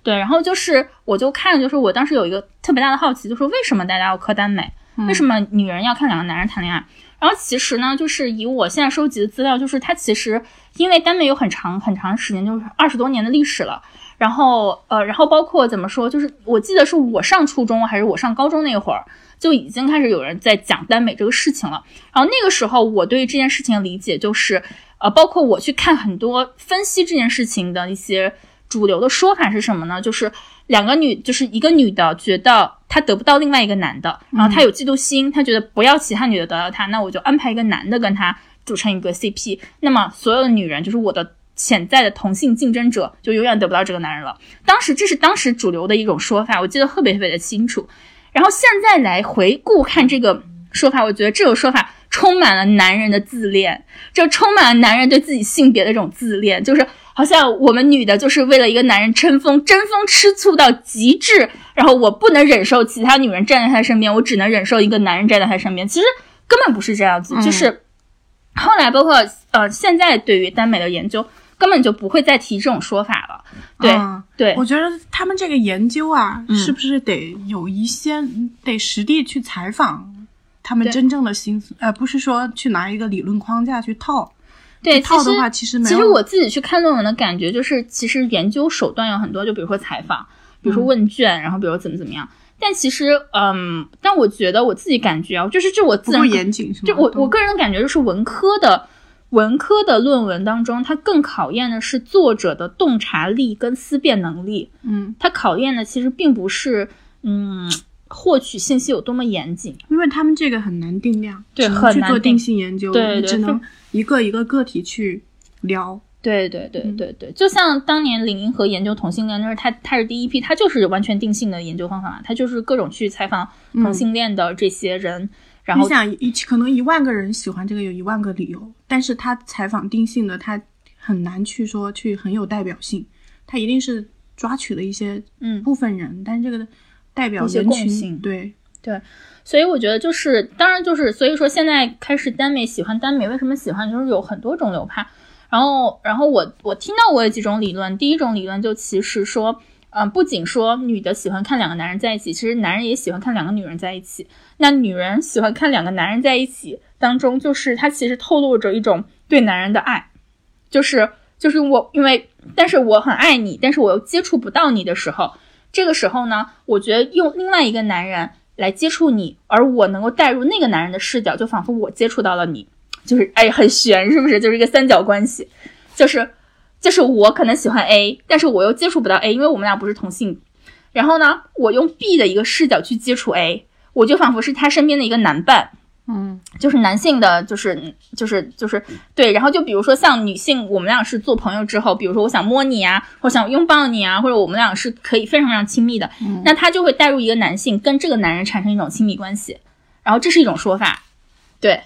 对，然后就是我就看，就是我当时有一个特别大的好奇，就是为什么大家要磕耽美？为什么女人要看两个男人谈恋爱？然后其实呢，就是以我现在收集的资料，就是它其实因为耽美有很长很长时间，就是二十多年的历史了。然后呃，然后包括怎么说，就是我记得是我上初中还是我上高中那会儿，就已经开始有人在讲耽美这个事情了。然后那个时候，我对这件事情的理解就是，呃，包括我去看很多分析这件事情的一些主流的说法是什么呢？就是两个女，就是一个女的觉得她得不到另外一个男的，然后她有嫉妒心，她觉得不要其他女的得到她，那我就安排一个男的跟她组成一个 CP。那么所有的女人，就是我的潜在的同性竞争者，就永远得不到这个男人了。当时这是当时主流的一种说法，我记得特别特别的清楚。然后现在来回顾看这个说法，我觉得这个说法充满了男人的自恋，就充满了男人对自己性别的这种自恋，就是好像我们女的就是为了一个男人争风，争风吃醋到极致，然后我不能忍受其他女人站在他身边，我只能忍受一个男人站在他身边。其实根本不是这样子，就是后来包括呃现在对于耽美的研究，根本就不会再提这种说法了。对、嗯对，我觉得他们这个研究啊，嗯是不是得有一些得实地去采访他们真正的心思，而不是说去拿一个理论框架去套。对，套的话其实没有其实我自己去看论文的感觉就是，其实研究手段有很多，就比如说采访，比如说问卷，然后比如怎么怎么样。但其实，嗯，但我觉得我自己感觉啊，就是这我自然严谨是吗？就我我个人的感觉就是文科的文科的论文当中，它更考验的是作者的洞察力跟思辨能力。嗯，它考验的其实并不是嗯获取信息有多么严谨。因为他们这个很难定量，对很难定去做定性研究，对只能一个一个个体去聊。对对对对对，就像当年林银河研究同性恋，就是他他是第一批，他就是完全定性的研究方法，他就是各种去采访同性恋的这些人，然后你想一可能一万个人喜欢这个有一万个理由，但是他采访定性的，他很难去说去很有代表性，他一定是抓取了一些嗯部分人，但是这个代表人群共性对，所以我觉得就是，当然就是，所以说现在开始耽美喜欢耽美，为什么喜欢？就是有很多种流派。然后，然后我我听到过有几种理论，第一种理论就其实说，嗯、不仅说女的喜欢看两个男人在一起，其实男人也喜欢看两个女人在一起。那女人喜欢看两个男人在一起当中，就是它其实透露着一种对男人的爱，就是就是我因为，但是我很爱你，但是我又接触不到你的时候，这个时候呢，我觉得用另外一个男人来接触你，而我能够带入那个男人的视角，就仿佛我接触到了你，就是哎，很悬，是不是？就是一个三角关系，就是就是我可能喜欢 A，但是我又接触不到 A，因为我们俩不是同性。然后呢，我用 B 的一个视角去接触 A，我就仿佛是他身边的一个男伴，嗯。就是男性的，就是就是就是对，然后就比如说像女性，我们俩是做朋友之后，比如说我想摸你啊，或想拥抱你啊，或者我们俩是可以非常非常亲密的，那他就会带入一个男性跟这个男人产生一种亲密关系，然后这是一种说法，对，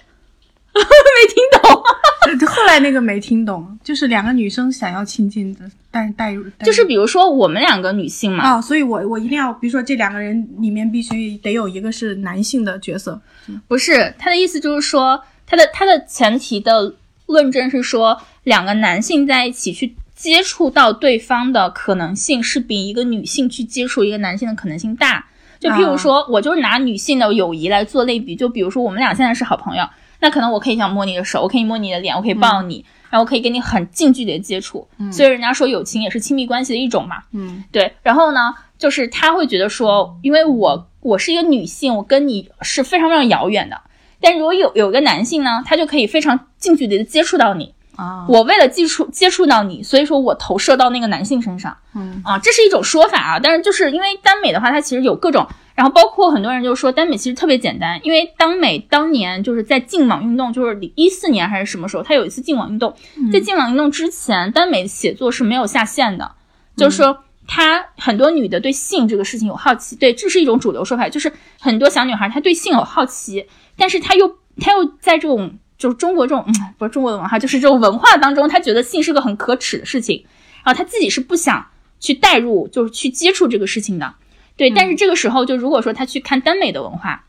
没听懂，呃后来那个没听懂，就是两个女生想要亲近的，但是带入带入。就是比如说我们两个女性嘛，啊、所以我我一定要，比如说这两个人里面必须得有一个是男性的角色，不是他的意思就是说，他的他的前提的论证是说，两个男性在一起去接触到对方的可能性是比一个女性去接触一个男性的可能性大。就譬如说，我就是拿女性的友谊来做类比，就比如说我们俩现在是好朋友，那可能我可以想摸你的手，我可以摸你的脸，我可以抱你，然后我可以跟你很近距离的接触。所以人家说友情也是亲密关系的一种嘛。嗯对，然后呢，就是他会觉得说，因为我我是一个女性，我跟你是非常非常遥远的。但如果有有一个男性呢，他就可以非常近距离的接触到你。啊，我为了接触接触到你，所以说我投射到那个男性身上。嗯啊，这是一种说法啊。但是就是因为耽美的话，它其实有各种，然后包括很多人就说耽美其实特别简单，因为耽美当年就是在禁网运动，就是一四年还是什么时候，他有一次禁网运动，在禁网运动之前，耽美写作是没有下限的，就是说。她很多女的对性这个事情有好奇，对，这是一种主流说法，就是很多小女孩她对性有好奇，但是她又她又在这种就是中国这种嗯不是中国的文化，就是这种文化当中，她觉得性是个很可耻的事情，然后她自己是不想去带入，就是去接触这个事情的，对。但是这个时候，就如果说他去看耽美的文化，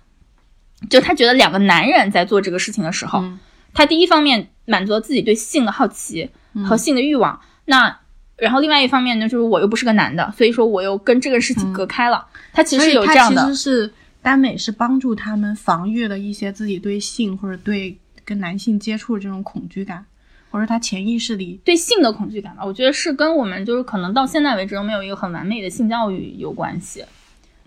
就他觉得两个男人在做这个事情的时候，嗯她第一方面满足了自己对性的好奇和性的欲望，那然后另外一方面呢，就是我又不是个男的，所以说我又跟这个事情隔开了。他其实有这样的其实是耽美是帮助他们防御了一些自己对性或者对跟男性接触这种恐惧感，或者他潜意识里对性的恐惧感吧，我觉得是跟我们就是可能到现在为止都没有一个很完美的性教育有关系，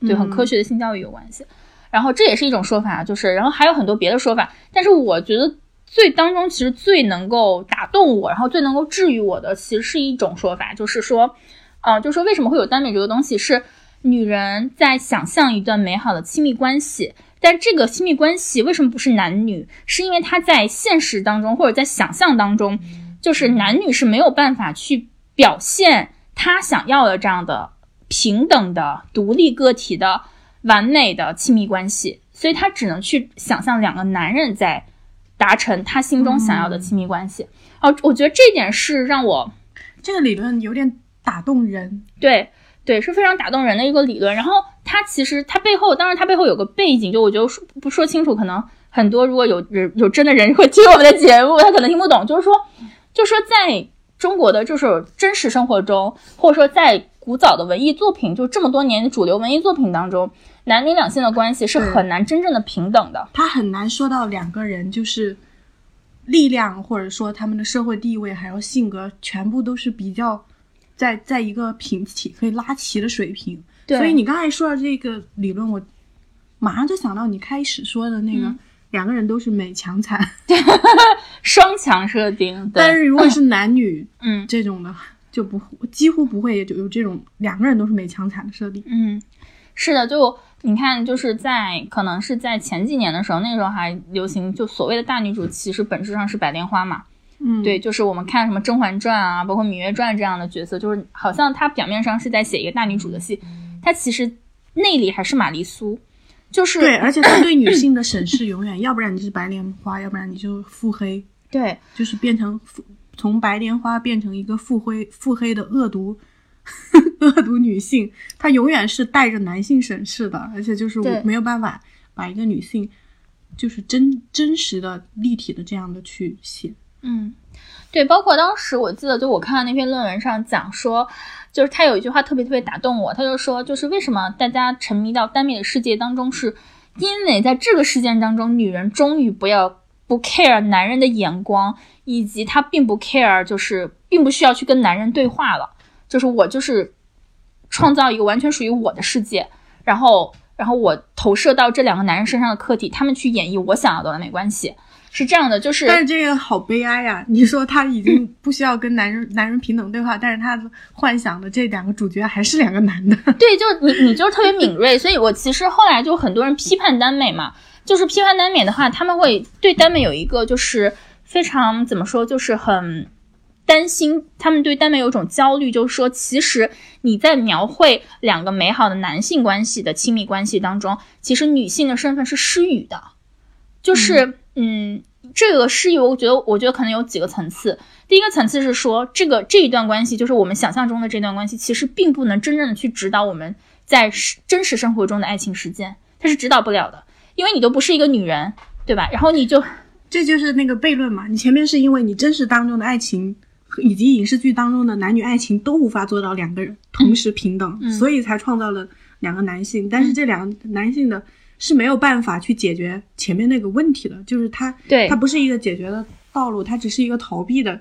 对，很科学的性教育有关系。然后这也是一种说法，就是然后还有很多别的说法，但是我觉得最当中其实最能够打动我，然后最能够治愈我的，其实是一种说法，就是说，呃，就是说为什么会有耽美这个东西，是女人在想象一段美好的亲密关系。但这个亲密关系为什么不是男女？是因为她在现实当中或者在想象当中，就是男女是没有办法去表现他想要的这样的平等的、独立个体的、完美的亲密关系，所以他只能去想象两个男人在达成他心中想要的亲密关系。哦，我觉得这点是让我这个理论有点打动人。对对是非常打动人的一个理论。然后它其实它背后，当然它背后有个背景，就我觉得说不说清楚，可能很多如果有人有真的人会听我们的节目，他可能听不懂。就是说，就是说在中国的就是真实生活中，或者说在古早的文艺作品，就这么多年主流文艺作品当中，男女两性的关系是很难真正的平等的。他很难说到两个人就是力量，或者说他们的社会地位还有性格，全部都是比较在在一个平起可以拉齐的水平。对。所以你刚才说的这个理论，我马上就想到你开始说的那个、嗯。两个人都是美强惨，双强设定，但是如果是男女嗯。这种的，就不几乎不会就有这种两个人都是美强惨的设定。嗯，是的，就你看，就是在可能是在前几年的时候，那时候还流行就所谓的大女主，其实本质上是白莲花嘛。嗯，对，就是我们看什么《甄嬛传》啊，包括《芈月传》这样的角色，就是好像她表面上是在写一个大女主的戏，她其实内里还是玛丽苏，就是对，而且她对女性的审视 永远，要不然你是白莲花，要不然你就腹黑。对就是变成腹从白莲花变成一个腹黑腹黑的恶毒 恶毒女性，她永远是带着男性审视的，而且就是我没有办法把一个女性就是真真实的立体的这样的去写。嗯，对，包括当时我记得，就我看到那篇论文上讲说，就是他有一句话特别特别打动我，他就说，就是为什么大家沉迷到耽美的世界当中，是因为在这个事件当中，女人终于不要不 care 男人的眼光，以及她并不 care，就是并不需要去跟男人对话了，就是我就是创造一个完全属于我的世界，然后然后我投射到这两个男人身上的客体，他们去演绎我想要的完美关系。是这样的，就是但是这个好悲哀呀、你说他已经不需要跟男人男人平等对话，但是他幻想的这两个主角还是两个男的。对，就你你就是特别敏锐，所以我其实后来就很多人批判耽美嘛，就是批判耽美的话，他们会对耽美有一个就是非常怎么说，就是很担心，他们对耽美有一种焦虑，就是说其实你在描绘两个美好的男性关系的亲密关系当中，其实女性的身份是失语的，就是嗯这个失语，我觉得我觉得可能有几个层次。第一个层次是说，这个这一段关系，就是我们想象中的这段关系，其实并不能真正的去指导我们在实真实生活中的爱情实践，它是指导不了的，因为你都不是一个女人，对吧？然后你就 这就是那个悖论嘛。你前面是因为你真实当中的爱情以及影视剧当中的男女爱情都无法做到两个人同时平等，嗯所以才创造了两个男性。但是这两个男性的是没有办法去解决前面那个问题的，就是他对他不是一个解决的道路，他只是一个逃避的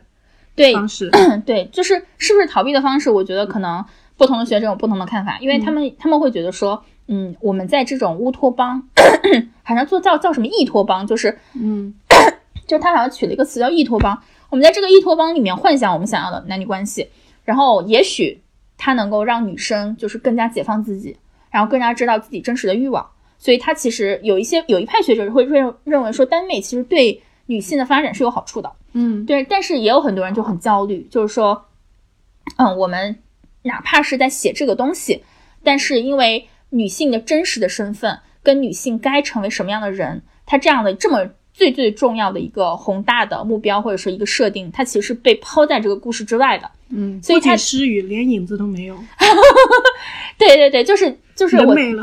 对方式。对，就是是不是逃避的方式？我觉得可能不同的学者有不同的看法，因为他们、他们会觉得说，嗯，我们在这种乌托邦，好像做叫叫什么异托邦，就是嗯 就是他好像取了一个词叫异托邦。我们在这个异托邦里面幻想我们想要的男女关系，然后也许它能够让女生就是更加解放自己，然后更加知道自己真实的欲望。所以它其实有一些有一派学者会认认为说耽美其实对女性的发展是有好处的。嗯对，但是也有很多人就很焦虑，就是说，嗯，我们哪怕是在写这个东西，但是因为女性的真实的身份跟女性该成为什么样的人，她这样的这么最最重要的一个宏大的目标或者是一个设定，它其实是被抛在这个故事之外的。嗯，所以它不仅失语，连影子都没有，对对对，就是就是我没了。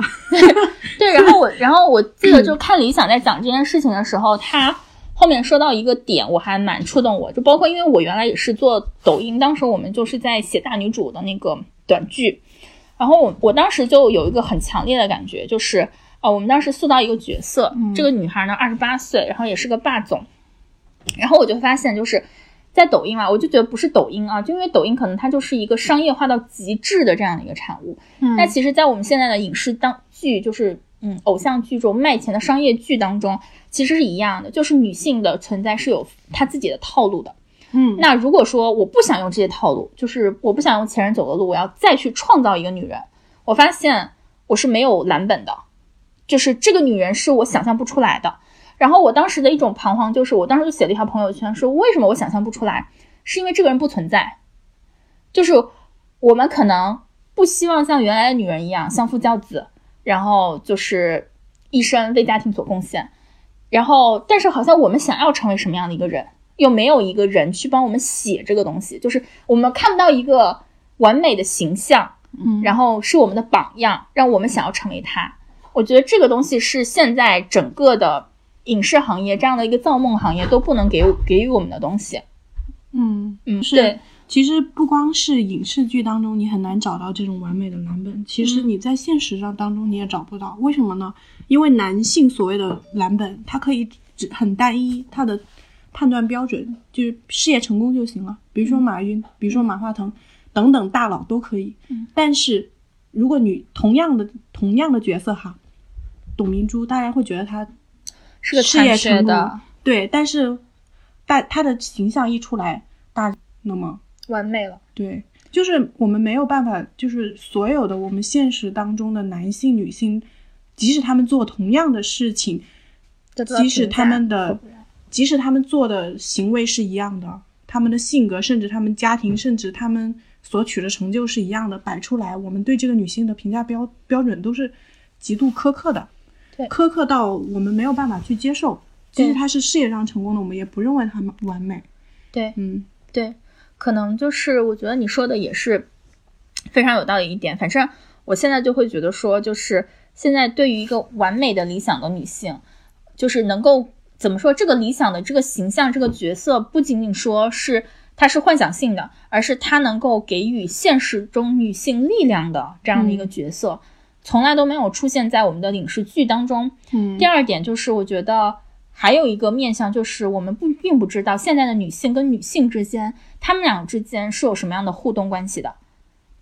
对，然后我，然后我记得就看理想在讲这件事情的时候，他后面说到一个点，我还蛮触动我，就包括因为我原来也是做抖音，当时我们就是在写大女主的那个短剧，然后我我当时就有一个很强烈的感觉，就是呃，我们当时塑造一个角色，这个女孩呢二十八岁，然后也是个霸总，然后我就发现就是。在抖音嘛，我就觉得不是抖音啊，就因为抖音可能它就是一个商业化到极致的这样的一个产物，嗯那其实，在我们现在的影视当剧，就是嗯偶像剧中卖钱的商业剧当中，其实是一样的，就是女性的存在是有她自己的套路的。嗯。那如果说我不想用这些套路，就是我不想用前人走的路，我要再去创造一个女人，我发现我是没有蓝本的，就是这个女人是我想象不出来的。然后我当时的一种彷徨就是，我当时就写了一条朋友圈，说为什么我想象不出来，是因为这个人不存在，就是我们可能不希望像原来的女人一样相夫教子，然后就是一生为家庭所贡献，然后但是好像我们想要成为什么样的一个人，又没有一个人去帮我们写这个东西，就是我们看不到一个完美的形象，嗯然后是我们的榜样，让我们想要成为他。我觉得这个东西是现在整个的影视行业这样的一个造梦行业都不能给给予我们的东西。嗯，嗯，是对，其实不光是影视剧当中，你很难找到这种完美的蓝本，其实你在现实上当中你也找不到。为什么呢？因为男性所谓的蓝本，它可以只很单一，它的判断标准就是事业成功就行了。比如说马云，比如说马化腾等等大佬都可以。但是如果你同样的同样的角色哈，董明珠，大家会觉得她是个事业成功的，对，但是大她的形象一出来，大那么完美了。对，就是我们没有办法，就是所有的我们现实当中的男性、女性，即使他们做同样的事情，即使他们的，即使他们做的行为是一样的，他们的性格，甚至他们家庭，甚至他们所取的成就是一样的，摆出来，我们对这个女性的评价标标准都是极度苛刻的，对苛刻到我们没有办法去接受。即使她是事业上成功的，我们也不认为她们完美。对嗯对，可能就是我觉得你说的也是非常有道理一点。反正我现在就会觉得说，就是现在对于一个完美的理想的女性，就是能够怎么说，这个理想的这个形象、这个角色，不仅仅说是它是幻想性的，而是它能够给予现实中女性力量的这样的一个角色，从来都没有出现在我们的影视剧当中。嗯第二点就是，我觉得还有一个面向，就是我们不并不知道现在的女性跟女性之间，她们俩之间是有什么样的互动关系的。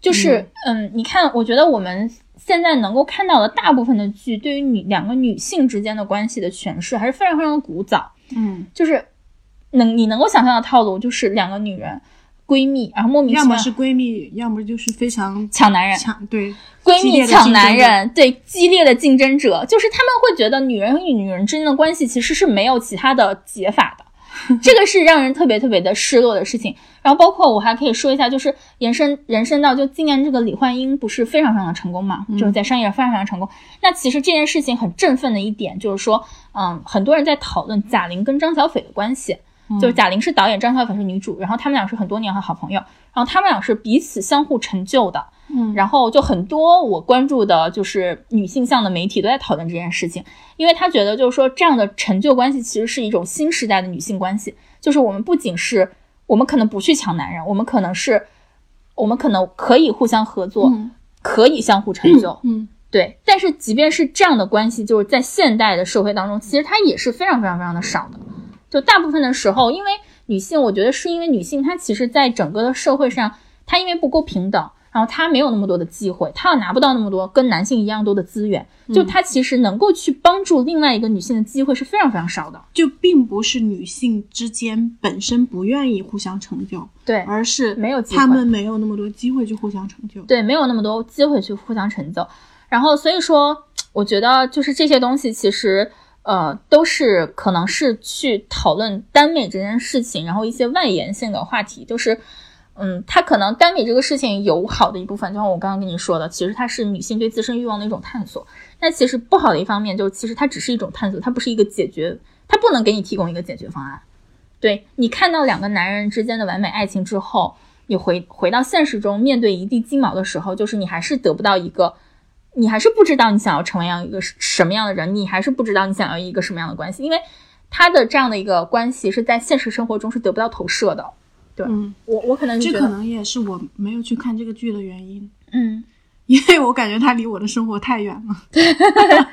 就是，嗯你看，我觉得我们现在能够看到的大部分的剧，对于女两个女性之间的关系的诠释，还是非常非常的古早。嗯，就是能你能够想象的套路，就是两个女人闺蜜，然后莫名其妙要么是闺蜜，要么就是非常抢男人，抢，对，闺蜜抢男人，对激烈的竞争者，就是他们会觉得女人与女人之间的关系其实是没有其他的解法的，这个是让人特别特别的失落的事情。然后包括我还可以说一下，就是延伸延伸到就今年这个李焕英不是非常非常的成功嘛，就是在商业上非常非常成功。那其实这件事情很振奋的一点就是说，嗯，很多人在讨论贾玲跟张小斐的关系。就是贾玲是导演，张小斐是女主，然后他们俩是很多年的好朋友，然后他们俩是彼此相互成就的，嗯然后就很多我关注的就是女性向的媒体都在讨论这件事情，因为他觉得就是说这样的成就关系其实是一种新时代的女性关系，就是我们不仅是我们可能不去抢男人，我们可能是我们可能可以互相合作，嗯可以相互成就，嗯对，但是即便是这样的关系，就是在现代的社会当中，其实它也是非常非常非常的少的。就大部分的时候，因为女性，我觉得是因为女性她其实，在整个的社会上，她因为不够平等，然后她没有那么多的机会，她拿不到那么多跟男性一样多的资源，就她其实能够去帮助另外一个女性的机会是非常非常少的。就并不是女性之间本身不愿意互相成就，对，而是没有他们没有那么多机会去互相成就。对，没有那么多机会去互相成就。然后，所以说，我觉得就是这些东西，其实呃，都是可能是去讨论耽美这件事情，然后一些外延性的话题，就是，嗯，它可能耽美这个事情有好的一部分，就像我刚刚跟你说的，其实它是女性对自身欲望的一种探索。那其实不好的一方面，就是其实它只是一种探索，它不是一个解决，它不能给你提供一个解决方案。对你看到两个男人之间的完美爱情之后，你回回到现实中，面对一地鸡毛的时候，就是你还是得不到一个。你还是不知道你想要成为样一个什么样的人，你还是不知道你想要一个什么样的关系，因为他的这样的一个关系是在现实生活中是得不到投射的。对，嗯，我我可能这可能也是我没有去看这个剧的原因，嗯，因为我感觉它离我的生活太远了。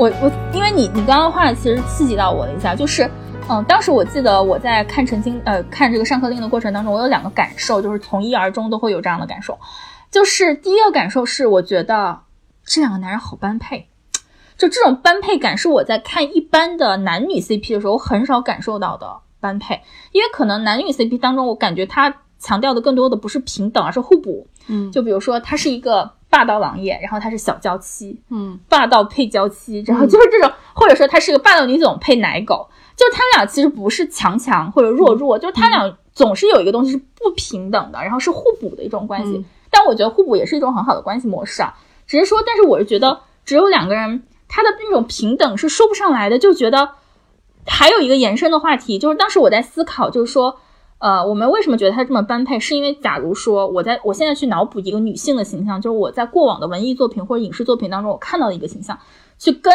我我，因为你你刚刚话其实刺激到我了一下，就是，嗯，当时我记得我在看陈经呃看这个上课令的过程当中，我有两个感受，就是从一而终都会有这样的感受，就是第一个感受是我觉得这两个男人好般配，就这种般配感是我在看一般的男女 CP 的时候很少感受到的般配，因为可能男女 CP 当中我感觉他强调的更多的不是平等，而是互补，嗯，就比如说他是一个。霸道王爷，然后他是小娇妻，嗯，霸道配娇妻，然后就是这种，或者说他是个霸道女总配奶狗，就他俩其实不是强强或者弱弱，就是他俩总是有一个东西是不平等的，然后是互补的一种关系。但我觉得互补也是一种很好的关系模式啊，只是说，但是我是觉得只有两个人，他的那种平等是说不上来的，就觉得还有一个延伸的话题，就是当时我在思考，就是说。呃，我们为什么觉得他这么般配？是因为假如说我在我现在去脑补一个女性的形象，就是我在过往的文艺作品或者影视作品当中我看到的一个形象，去跟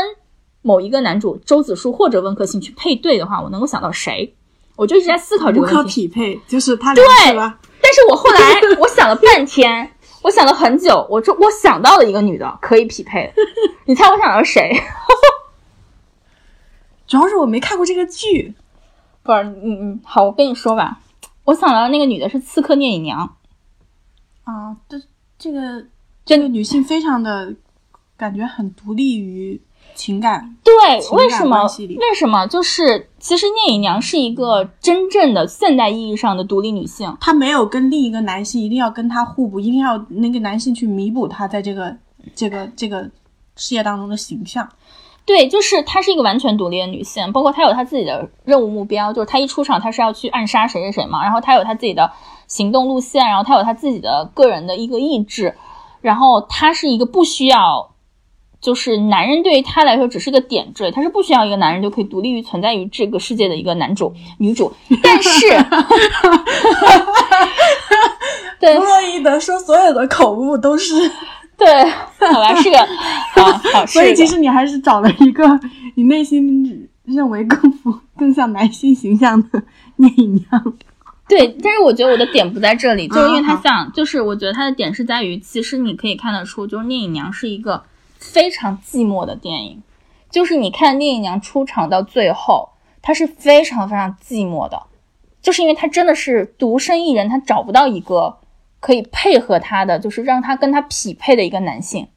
某一个男主周子舒或者温客行去配对的话，我能够想到谁？我就一直在思考这个问题。无可匹配，就是他对吧？但是我后来我想了半天，我想了很久，我就我想到了一个女的可以匹配，你猜我想到谁？主要是我没看过这个剧，不是，嗯嗯，好，我跟你说吧。我想到那个女的是刺客聂隐娘，啊，这这个这个女性非常的感觉很独立于情感，对，为什么？为什么？就是其实聂隐娘是一个真正的现代意义上的独立女性，她没有跟另一个男性一定要跟他互补，一定要那个男性去弥补她在这个这个这个事业当中的形象。对，就是她是一个完全独立的女性，包括她有她自己的任务目标，就是她一出场，她是要去暗杀谁谁谁嘛，然后她有她自己的行动路线，然后她有她自己的个人的一个意志，然后她是一个不需要，就是男人对于她来说只是个点缀，她是不需要一个男人就可以独立于存在于这个世界的一个男主女主，但是 对，弗洛伊德说所有的口误都是。对，好吧，是个好 好，所以其实你还是找了一个你内心认为更符、更像男性形象的聂隐娘。对，但是我觉得我的点不在这里，就是因为他像，就是我觉得他的点是在于，其实你可以看得出，就是聂隐娘是一个非常寂寞的电影，就是你看聂隐娘出场到最后，她是非常非常寂寞的，就是因为她真的是独身一人，她找不到一个。可以配合他的，就是让他跟他匹配的一个男性，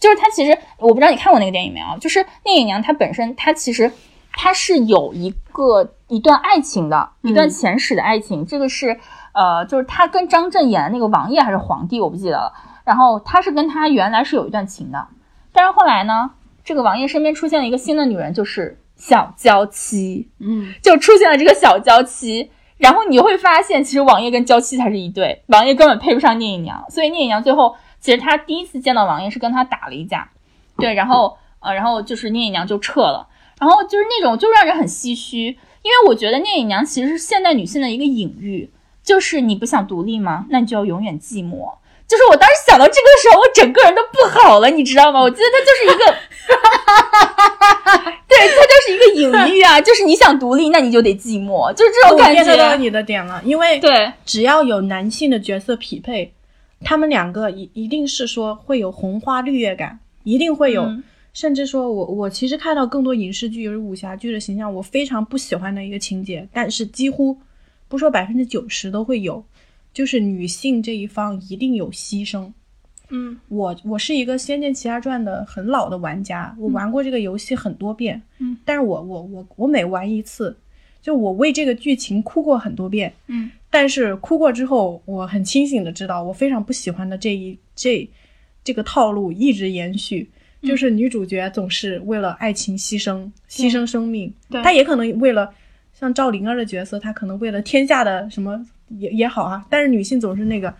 就是他。其实我不知道你看过那个电影没有？就是聂隐娘，她本身她其实她是有一个一段爱情的，一段前史的爱情。这个是呃，就是她跟张震演的那个王爷还是皇帝，我不记得了。然后她是跟他原来是有一段情的，但是后来呢，这个王爷身边出现了一个新的女人，就是小娇妻，嗯，就出现了这个小娇妻。然后你会发现，其实王爷跟娇妻才是一对，王爷根本配不上聂隐娘，所以聂隐娘最后其实她第一次见到王爷是跟他打了一架，对，然后呃，然后就是聂隐娘就撤了，然后就是那种就让人很唏嘘，因为我觉得聂隐娘其实是现代女性的一个隐喻，就是你不想独立吗？那你就要永远寂寞。就是我当时想到这个时候，我整个人都不好了，你知道吗？我觉得他就是一个，对，他就是一个隐喻啊，就是你想独立，那你就得寂寞，就是这种感觉我 get 到。你的点了，因为对，只要有男性的角色匹配，他们两个一一定是说会有红花绿叶感，一定会有。嗯甚至说我我其实看到更多影视剧，就是武侠剧的形象，我非常不喜欢的一个情节，但是几乎不说百分之九十都会有，就是女性这一方一定有牺牲。嗯。我我是一个《仙剑奇侠传》的很老的玩家，我玩过这个游戏很多遍，嗯，但是我我我我每玩一次，就我为这个剧情哭过很多遍，嗯，但是哭过之后，我很清醒的知道，我非常不喜欢的这一这这个套路一直延续，嗯。就是女主角总是为了爱情牺牲，牺牲生命，对。她也可能为了像赵灵儿的角色，她可能为了天下的什么也也好啊，但是女性总是那个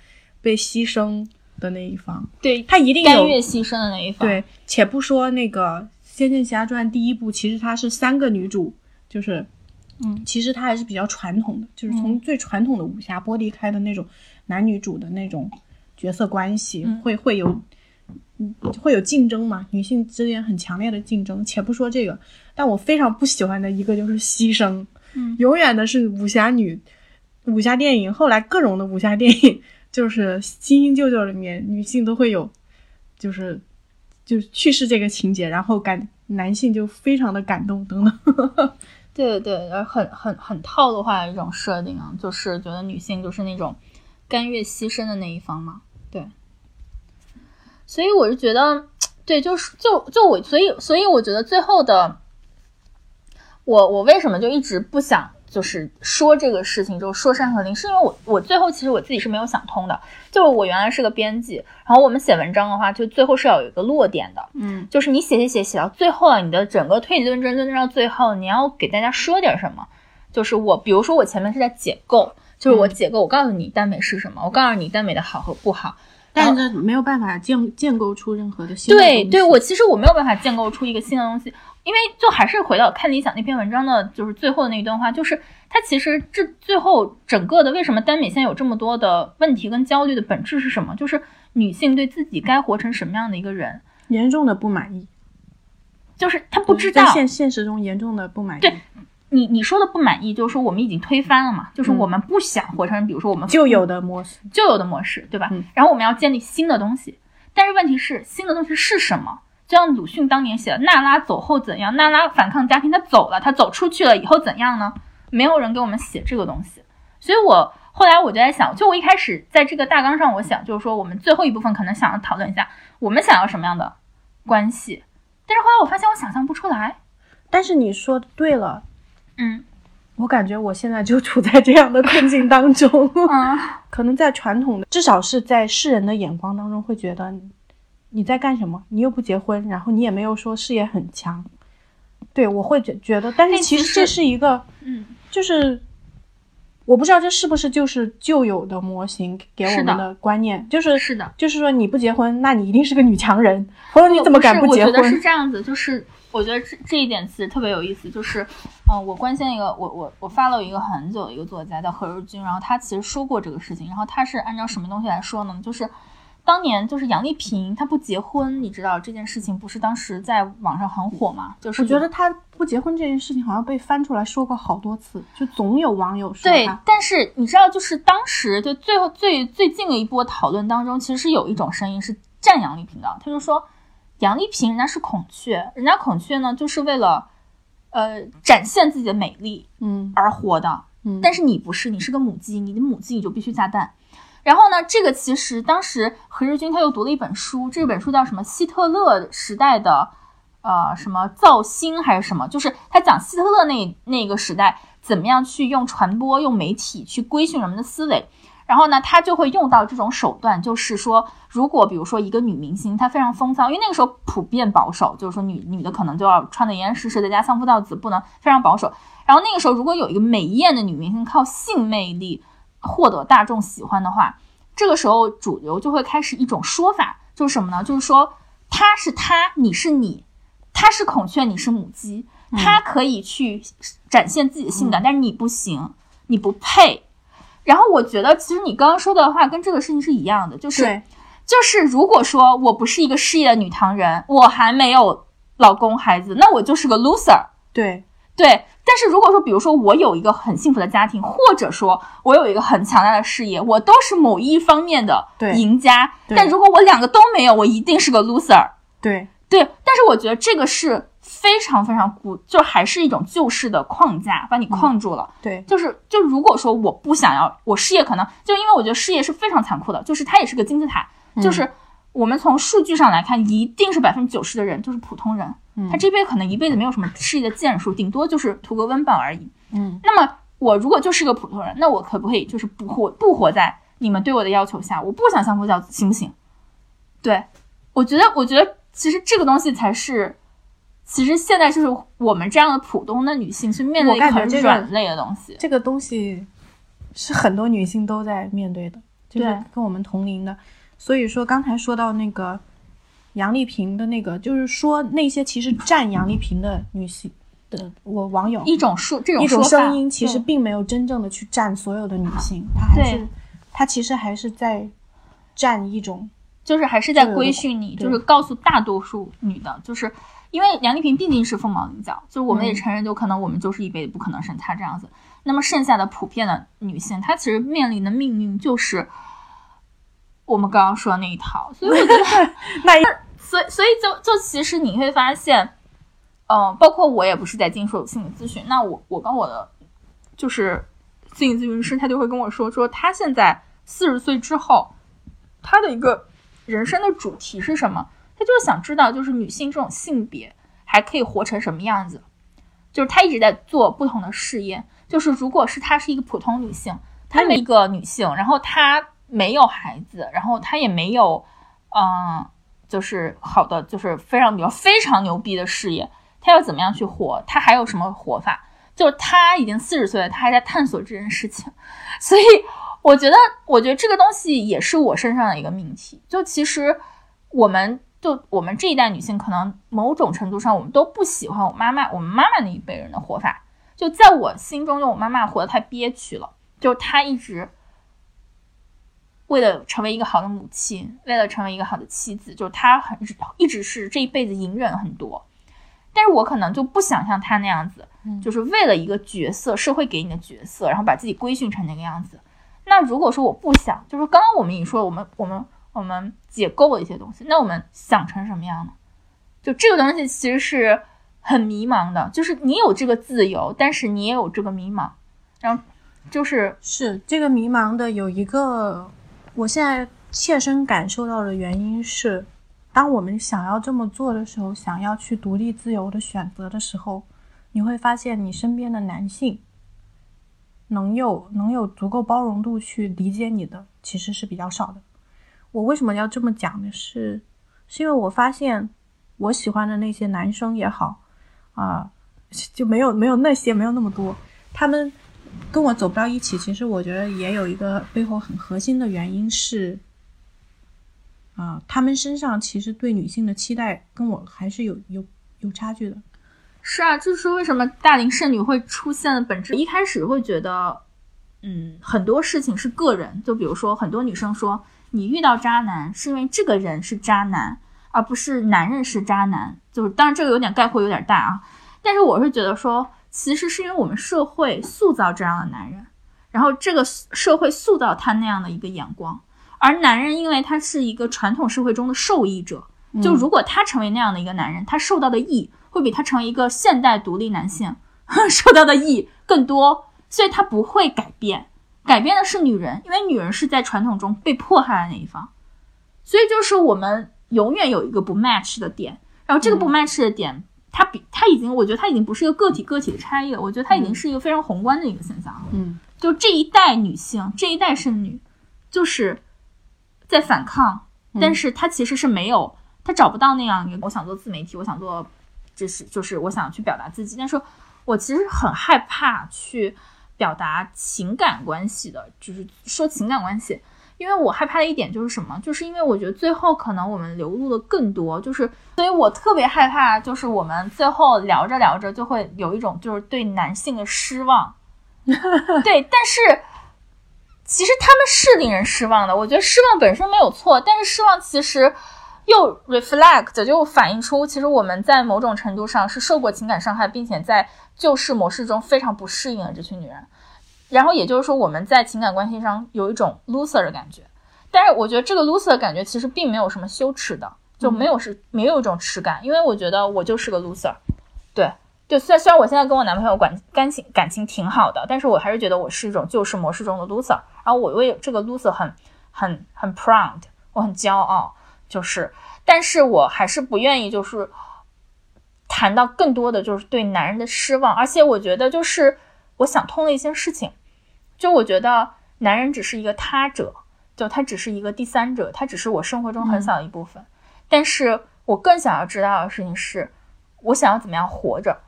被牺牲的那一方，对，她一定有甘愿牺牲的那一方。对，且不说那个《仙剑奇侠传》第一部，其实它是三个女主，就是，嗯，其实它还是比较传统的，就是从最传统的武侠剥离开的那种男女主的那种角色关系，嗯会会有，嗯会有竞争嘛，女性之间很强烈的竞争。且不说这个，但我非常不喜欢的一个就是牺牲，嗯永远的是武侠女，武侠电影，后来各种的武侠电影，就是《新新旧旧》里面女性都会有，就是就是去世这个情节，然后感男性就非常的感动等等。对 对，呃很很很套路化的一种设定啊，就是觉得女性就是那种甘愿牺牲的那一方嘛。对，所以我是觉得，对，就是就就我，所以所以我觉得最后的，我我为什么就一直不想就是说这个事情，就说《山河令》，是因为我我最后其实我自己是没有想通的，就是我原来是个编辑，然后我们写文章的话，就最后是要有一个落点的，嗯就是你写写写写到最后了，你的整个推理论证论证到最后，你要给大家说点什么。就是我，比如说我前面是在解构，就是我解构，我告诉你耽美是什么，我告诉你耽美的好和不好。但是没有办法建建构出任何的新的东西对对，我其实我没有办法建构出一个新的东西，因为就还是回到看理想那篇文章的，就是最后的那一段话，就是它其实这最后整个的为什么耽美现在有这么多的问题跟焦虑的本质是什么？就是女性对自己该活成什么样的一个人，严重的不满意，就是她不知道在现现实中严重的不满意。对你你说的不满意，就是说我们已经推翻了嘛，就是我们不想活成，比如说我们旧有的模式，旧有的模式，对吧？嗯然后我们要建立新的东西，但是问题是新的东西是什么？就像鲁迅当年写的“娜拉走后怎样”，娜拉反抗家庭，她走了，她走出去了以后怎样呢？没有人给我们写这个东西，所以我后来我就在想，就我一开始在这个大纲上，我想就是说，我们最后一部分可能想要讨论一下，我们想要什么样的关系，但是后来我发现我想象不出来，但是你说对了，嗯 我感觉我现在就处在这样的困境当中。嗯，可能在传统的，至少是在世人的眼光当中，会觉得你你在干什么？你又不结婚，然后你也没有说事业很强。对我会觉觉得，但是其实这是一个，嗯，就是我不知道这是不是就是旧有的模型给我们的观念，就是是的。就是说你不结婚，那你一定是个女强人，否则你怎么敢不是结我觉得是？这样子，就是我觉得这这一点其实特别有意思，就是，嗯、我关心一个，我我我发了一个很久的一个作家叫何日君，然后他其实说过这个事情，然后他是按照什么东西来说呢？就是当年就是杨丽萍她不结婚，你知道这件事情不是当时在网上很火吗？就是我觉得她不结婚这件事情好像被翻出来说过好多次，就总有网友说对，但是你知道，就是当时就最后最最近的一波讨论当中，其实是有一种声音是赞杨丽萍的，他就说杨丽萍人家是孔雀，人家孔雀呢就是为了呃展现自己的美丽嗯而活的，嗯，但是你不是，你是个母鸡，你的母鸡你就必须下蛋。然后呢，这个其实当时何日君他又读了一本书，这本书叫什么？希特勒时代的呃什么造星还是什么？就是他讲希特勒那那个时代怎么样去用传播、用媒体去规训人们的思维。然后呢，他就会用到这种手段，就是说，如果比如说一个女明星她非常风骚，因为那个时候普遍保守，就是说女女的可能就要穿的严严实实在家相夫教子，不能非常保守。然后那个时候，如果有一个美艳的女明星靠性魅力获得大众喜欢的话，这个时候主流就会开始一种说法，就是什么呢？就是说她是她，你是你，她是孔雀，你是母鸡。她可以去展现自己的性感，但是你不行，你不配。然后我觉得，其实你刚刚说的话跟这个事情是一样的，就是对，就是如果说我不是一个事业的女强人，我还没有老公孩子，那我就是个 loser。对，对，但是如果说，比如说我有一个很幸福的家庭，或者说我有一个很强大的事业，我都是某一方面的赢家。但如果我两个都没有，我一定是个 loser。对，对，但是我觉得这个是非常非常古，就还是一种旧式的框架，把你框住了。对，就是就如果说我不想要，我事业可能就因为我觉得事业是非常残酷的，就是它也是个金字塔，就是我们从数据上来看，一定是百分之九十的人就是普通人，嗯他这辈子可能一辈子没有什么事业的建树，顶多就是图个温饱而已。嗯，那么我如果就是个普通人，那我可不可以就是不活不活在你们对我的要求下？我不想相夫教子，行不行？对，我觉得，我觉得其实这个东西才是。其实现在就是我们这样的普通的女性去面对很软肋的东西，这个东西是很多女性都在面对的，就是对跟我们同龄的。所以说，刚才说到那个杨丽萍的那个，就是说那些其实站杨丽萍的女性的我网友一种说这种一种说声音，其实并没有真正的去站所有的女性，她还是她其实还是在站一种就是还是在规训你，就是告诉大多数女的，就是因为杨丽萍毕竟是凤毛麟角，就是我们也嗯承认，就可能我们就是一辈子不可能生她这样子。那么剩下的普遍的女性，她其实面临的命运就是我们刚刚说的那一套，所以我觉得，那一 所以所以就就其实你会发现，嗯、包括我也不是在经受心理咨询，那我我跟我的就是心理咨询师，他就会跟我说，说他现在四十岁之后，他的一个人生的主题是什么？他就是想知道，就是女性这种性别还可以活成什么样子。就是他一直在做不同的试验。就是如果是她是一个普通女性，她是一个女性，然后她没有孩子，然后她也没有，嗯、就是好的，就是非常比较非常牛逼的事业，她要怎么样去活？她还有什么活法？就是她已经四十岁了，她还在探索这件事情，所以我觉得，我觉得这个东西也是我身上的一个命题。就其实我们就我们这一代女性，可能某种程度上，我们都不喜欢我妈妈我们妈妈那一辈人的活法。就在我心中，就我妈妈活得太憋屈了，就是她一直为了成为一个好的母亲，为了成为一个好的妻子，就是她很一直是这一辈子隐忍很多。但是我可能就不想像她那样子，就是为了一个角色，社会给你的角色，然后把自己规训成那个样子。那如果说我不想，就是刚刚我们已经说了，我们我们我们解构了一些东西，那我们想成什么样呢？就这个东西其实是很迷茫的，就是你有这个自由，但是你也有这个迷茫，然后就是是这个迷茫的有一个，我现在切身感受到的原因是，当我们想要这么做的时候，想要去独立自由的选择的时候，你会发现你身边的男性能有能有足够包容度去理解你的，其实是比较少的。我为什么要这么讲呢？是是因为我发现我喜欢的那些男生也好啊、就没有没有那些没有那么多，他们跟我走不到一起，其实我觉得也有一个背后很核心的原因是，啊、他们身上其实对女性的期待跟我还是有有有差距的。是啊，这是为什么大龄剩女会出现的本质。一开始会觉得，嗯，很多事情是个人，就比如说很多女生说，你遇到渣男是因为这个人是渣男，而不是男人是渣男。就是当然这个有点概括有点大啊，但是我是觉得说，其实是因为我们社会塑造这样的男人，然后这个社会塑造他那样的一个眼光，而男人因为他是一个传统社会中的受益者，就如果他成为那样的一个男人，他受到的益会比他成为一个现代独立男性 受到的益更多，所以他不会改变。改变的是女人，因为女人是在传统中被迫害的那一方，所以就是我们永远有一个不 match 的点，然后这个不 match 的点，它比它已经，我觉得它已经不是一个个体个体的差异了，我觉得它已经是一个非常宏观的一个现象了。嗯。就这一代女性，这一代剩女，就是在反抗，但是她其实是没有，她找不到那样一个，我想做自媒体，我想做，就是就是我想去表达自己，但是我其实很害怕去表达情感关系的，就是说情感关系，因为我害怕的一点就是什么，就是因为我觉得最后可能我们流露的更多，就是所以我特别害怕，就是我们最后聊着聊着就会有一种就是对男性的失望。对，但是其实他们是令人失望的。我觉得失望本身没有错，但是失望其实又 reflect 就反映出，其实我们在某种程度上是受过情感伤害，并且在旧式模式中非常不适应的这群女人。然后也就是说，我们在情感关系上有一种 loser 的感觉。但是我觉得这个 loser 的感觉其实并没有什么羞耻的，就没有是没有一种耻感，因为我觉得我就是个 loser。对。就虽然虽然我现在跟我男朋友感感情感情挺好的，但是我还是觉得我是一种旧式模式中的 loser，然后我为这个 loser 很很很 proud，我很骄傲，就是，但是我还是不愿意就是谈到更多的就是对男人的失望，而且我觉得就是我想通了一些事情，就我觉得男人只是一个他者，就他只是一个第三者，他只是我生活中很小的一部分，但是我更想要知道的事情是，我想要怎么样活着。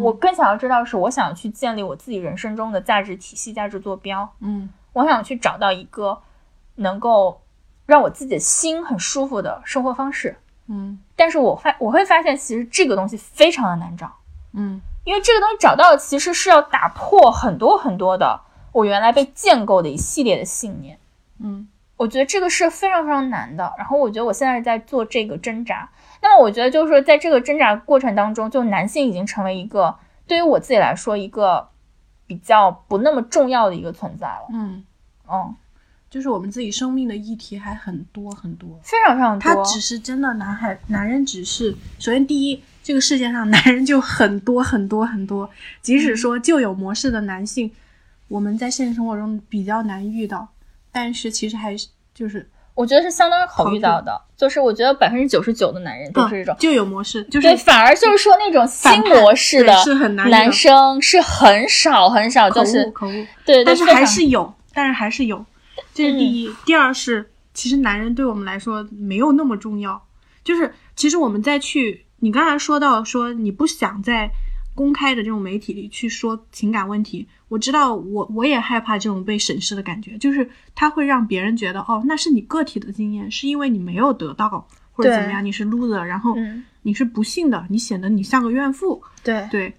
我更想要知道是，我想去建立我自己人生中的价值体系、价值坐标。嗯，我想去找到一个能够让我自己的心很舒服的生活方式。嗯，但是我发我会发现，其实这个东西非常的难找。嗯，因为这个东西找到其实是要打破很多很多的我原来被建构的一系列的信念。嗯，我觉得这个是非常非常难的。然后我觉得我现在在做这个挣扎。那么我觉得就是说，在这个挣扎过程当中，就男性已经成为一个对于我自己来说一个比较不那么重要的一个存在了。嗯，哦，就是我们自己生命的议题还很多很多，非常非常多。他只是真的男孩，男人只是首先第一，这个世界上男人就很多很多很多。即使说旧有模式的男性，我们在现实生活中比较难遇到，但是其实还是就是。我觉得是相当好遇到的，就是我觉得百分之九十九的男人都是这种旧有模式，就是对，反而就是说那种新模式的男生是很少很少，就是对，但是还是有，但是还是有，这是第一。第二是，其实男人对我们来说没有那么重要，就是其实我们再去，你刚才说到说你不想在公开的这种媒体里去说情感问题。我知道，我我也害怕这种被审视的感觉，就是它会让别人觉得，哦，那是你个体的经验，是因为你没有得到或者怎么样，你是 loser，然后你是不幸的，你显得你像个怨妇。对对，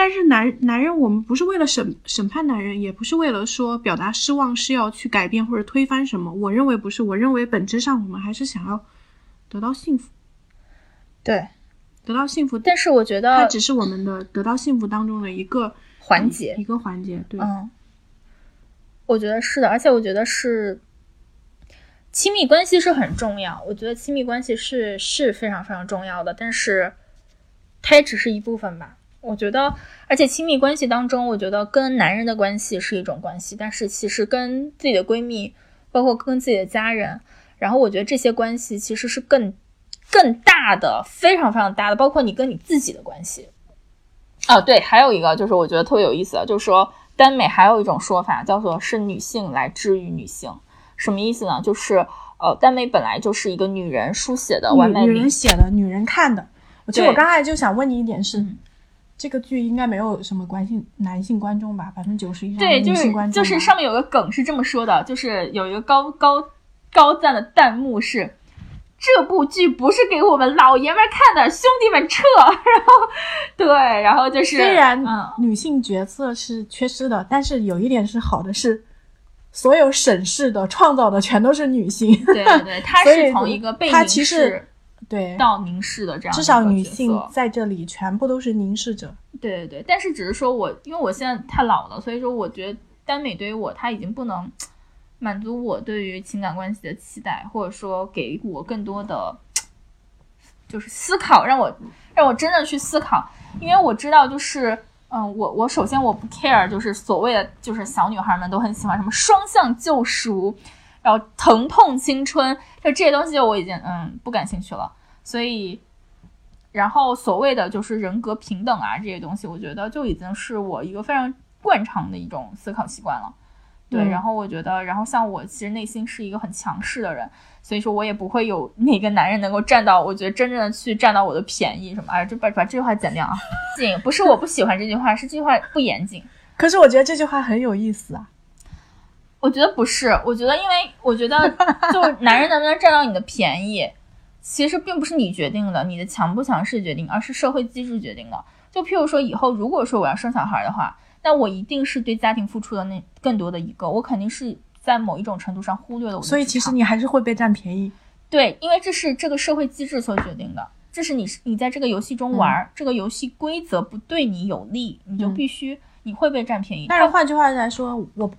但是男男人，我们不是为了审审判男人，也不是为了说表达失望是要去改变或者推翻什么。我认为不是，我认为本质上我们还是想要得到幸福。对，得到幸福，但是我觉得它只是我们的得到幸福当中的一个。环节一个环节，对，嗯，我觉得是的，而且我觉得是亲密关系是很重要，我觉得亲密关系是是非常非常重要的，但是它也只是一部分吧。我觉得，而且亲密关系当中，我觉得跟男人的关系是一种关系，但是其实跟自己的闺蜜，包括跟自己的家人，然后我觉得这些关系其实是更更大的，非常非常大的，包括你跟你自己的关系。啊，对，还有一个就是我觉得特别有意思的，就是说耽美还有一种说法叫做是女性来治愈女性，什么意思呢？就是呃，耽美本来就是一个女人书写的完美女人写的，女人看的。其实我刚才就想问你一点是，这个剧应该没有什么关系男性观众吧？百分之九十以上对，就是就是上面有个梗是这么说的，就是有一个高高高赞的弹幕是。这部剧不是给我们老爷们看的，兄弟们撤！然后，对，然后就是虽然女性角色是缺失的，但是有一点是好的，是所有审视的、创造的全都是女性。对对对，她是从一个被凝视对到凝视的这样，至少女性在这里全部都是凝视者。对对对，但是只是说我，因为我现在太老了，所以说我觉得耽美对于我，它已经不能。满足我对于情感关系的期待，或者说给我更多的就是思考，让我让我真的去思考。因为我知道，就是嗯，我我首先我不 care，就是所谓的就是小女孩们都很喜欢什么双向救赎，然后疼痛青春，就这些东西我已经嗯不感兴趣了。所以，然后所谓的就是人格平等啊这些东西，我觉得就已经是我一个非常惯常的一种思考习惯了。对，然后我觉得，然后像我其实内心是一个很强势的人，所以说我也不会有哪个男人能够占到，我觉得真正的去占到我的便宜什么。哎，就把把这句话剪掉啊！谨不是我不喜欢这句话，是这句话不严谨。可是我觉得这句话很有意思啊。我觉得不是，我觉得因为我觉得就男人能不能占到你的便宜，其实并不是你决定的，你的强不强势决定，而是社会机制决定的。就譬如说，以后如果说我要生小孩的话，那我一定是对家庭付出的那更多的一个，我肯定是在某一种程度上忽略了我的。所以其实你还是会被占便宜。对，因为这是这个社会机制所决定的，这是你你在这个游戏中玩儿，这个游戏规则不对你有利，你就必须你会被占便宜。但是换句话来说，我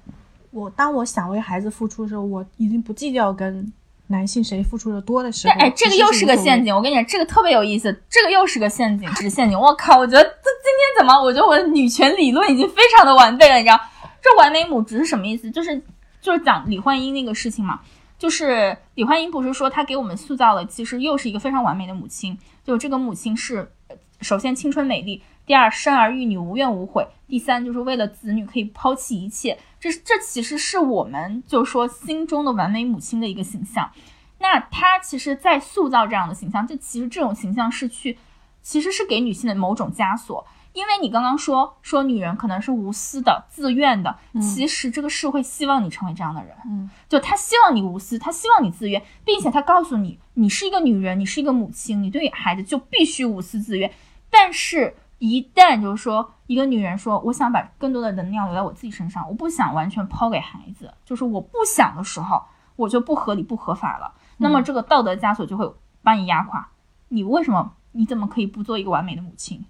我当我想为孩子付出的时候，我已经不计较跟男性谁付出的多的时候。哎，这个又是个陷阱。我跟你讲，这个特别有意思，这个又是个陷阱，是陷阱。我靠，我觉得这今天怎么？我觉得我的女权理论已经非常的完备了，你知道？这完美母职是什么意思？就是就是讲李焕英那个事情嘛。就是李焕英不是说她给我们塑造了，其实又是一个非常完美的母亲。就这个母亲是，首先青春美丽，第二生儿育女无怨无悔，第三就是为了子女可以抛弃一切。这这其实是我们就说心中的完美母亲的一个形象。那她其实，在塑造这样的形象，就其实这种形象是去，其实是给女性的某种枷锁。因为你刚刚说说女人可能是无私的、自愿的，其实这个社会希望你成为这样的人，嗯，就他希望你无私，他希望你自愿，并且他告诉你，你是一个女人，你是一个母亲，你对孩子就必须无私自愿。但是，一旦就是说一个女人说，我想把更多的能量留在我自己身上，我不想完全抛给孩子，就是我不想的时候，我就不合理、不合法了。那么这个道德枷锁就会把你压垮。你为什么？你怎么可以不做一个完美的母亲？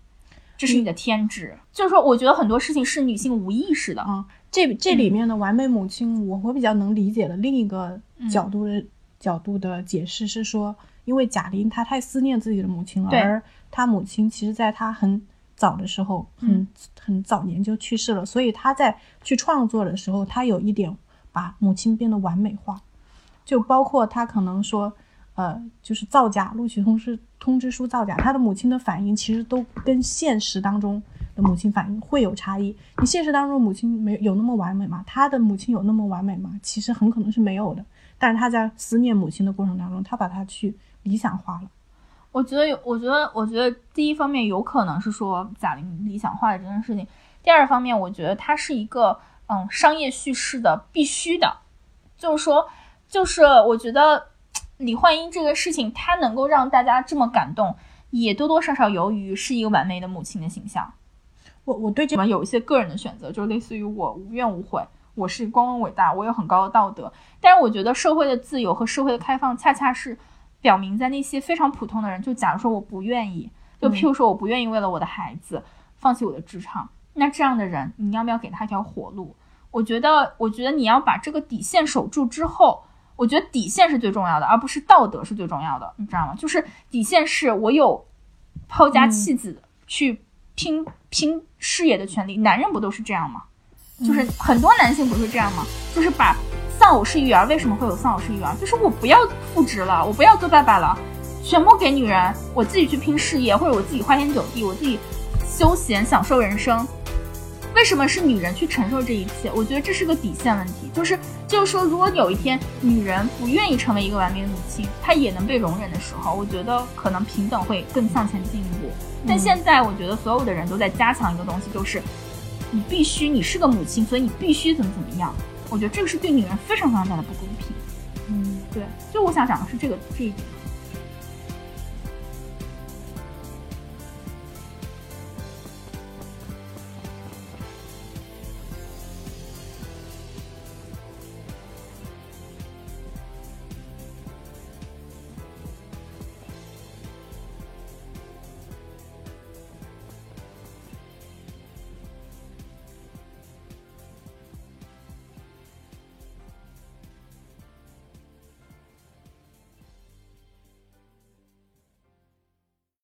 这是你的天职，就是说，我觉得很多事情是女性无意识的啊。这这里面的完美母亲，我我比较能理解的另一个角度的角度的解释是说，因为贾玲她太思念自己的母亲了，而她母亲其实在她很早的时候，很很早年就去世了，所以他在去创作的时候，他有一点把母亲变得完美化，就包括他可能说。呃，就是造假，录取通知通知书造假，他的母亲的反应其实都跟现实当中的母亲反应会有差异。你现实当中母亲没有那么完美吗？他的母亲有那么完美吗？其实很可能是没有的。但是他在思念母亲的过程当中，他把它去理想化了。我觉得有，我觉得，我觉得第一方面有可能是说贾玲理想化的这件事情。第二方面，我觉得它是一个嗯商业叙事的必须的，就是说，就是我觉得。李焕英这个事情，她能够让大家这么感动，也多多少少由于是一个完美的母亲的形象。我我对这边有一些个人的选择，就类似于我无怨无悔，我是光荣伟大，我有很高的道德。但是我觉得社会的自由和社会的开放，恰恰是表明在那些非常普通的人，就假如说我不愿意，就譬如说我不愿意为了我的孩子放弃我的职场，那这样的人，你要不要给他一条活路？我觉得，我觉得你要把这个底线守住之后。我觉得底线是最重要的，而不是道德是最重要的，你知道吗？就是底线是我有抛家弃子去拼拼事业的权利。男人不都是这样吗？就是很多男性不是这样吗？就是把丧偶式育儿，为什么会有丧偶式育儿？就是我不要复职了，我不要做爸爸了，全部给女人，我自己去拼事业，或者我自己花天酒地，我自己休闲享受人生。为什么是女人去承受这一切？我觉得这是个底线问题，就是就是说，如果有一天女人不愿意成为一个完美的母亲，她也能被容忍的时候，我觉得可能平等会更向前进一步。但现在我觉得所有的人都在加强一个东西，就是你必须你是个母亲，所以你必须怎么怎么样。我觉得这个是对女人非常非常大的不公平。嗯，对，就我想讲的是这个这一点。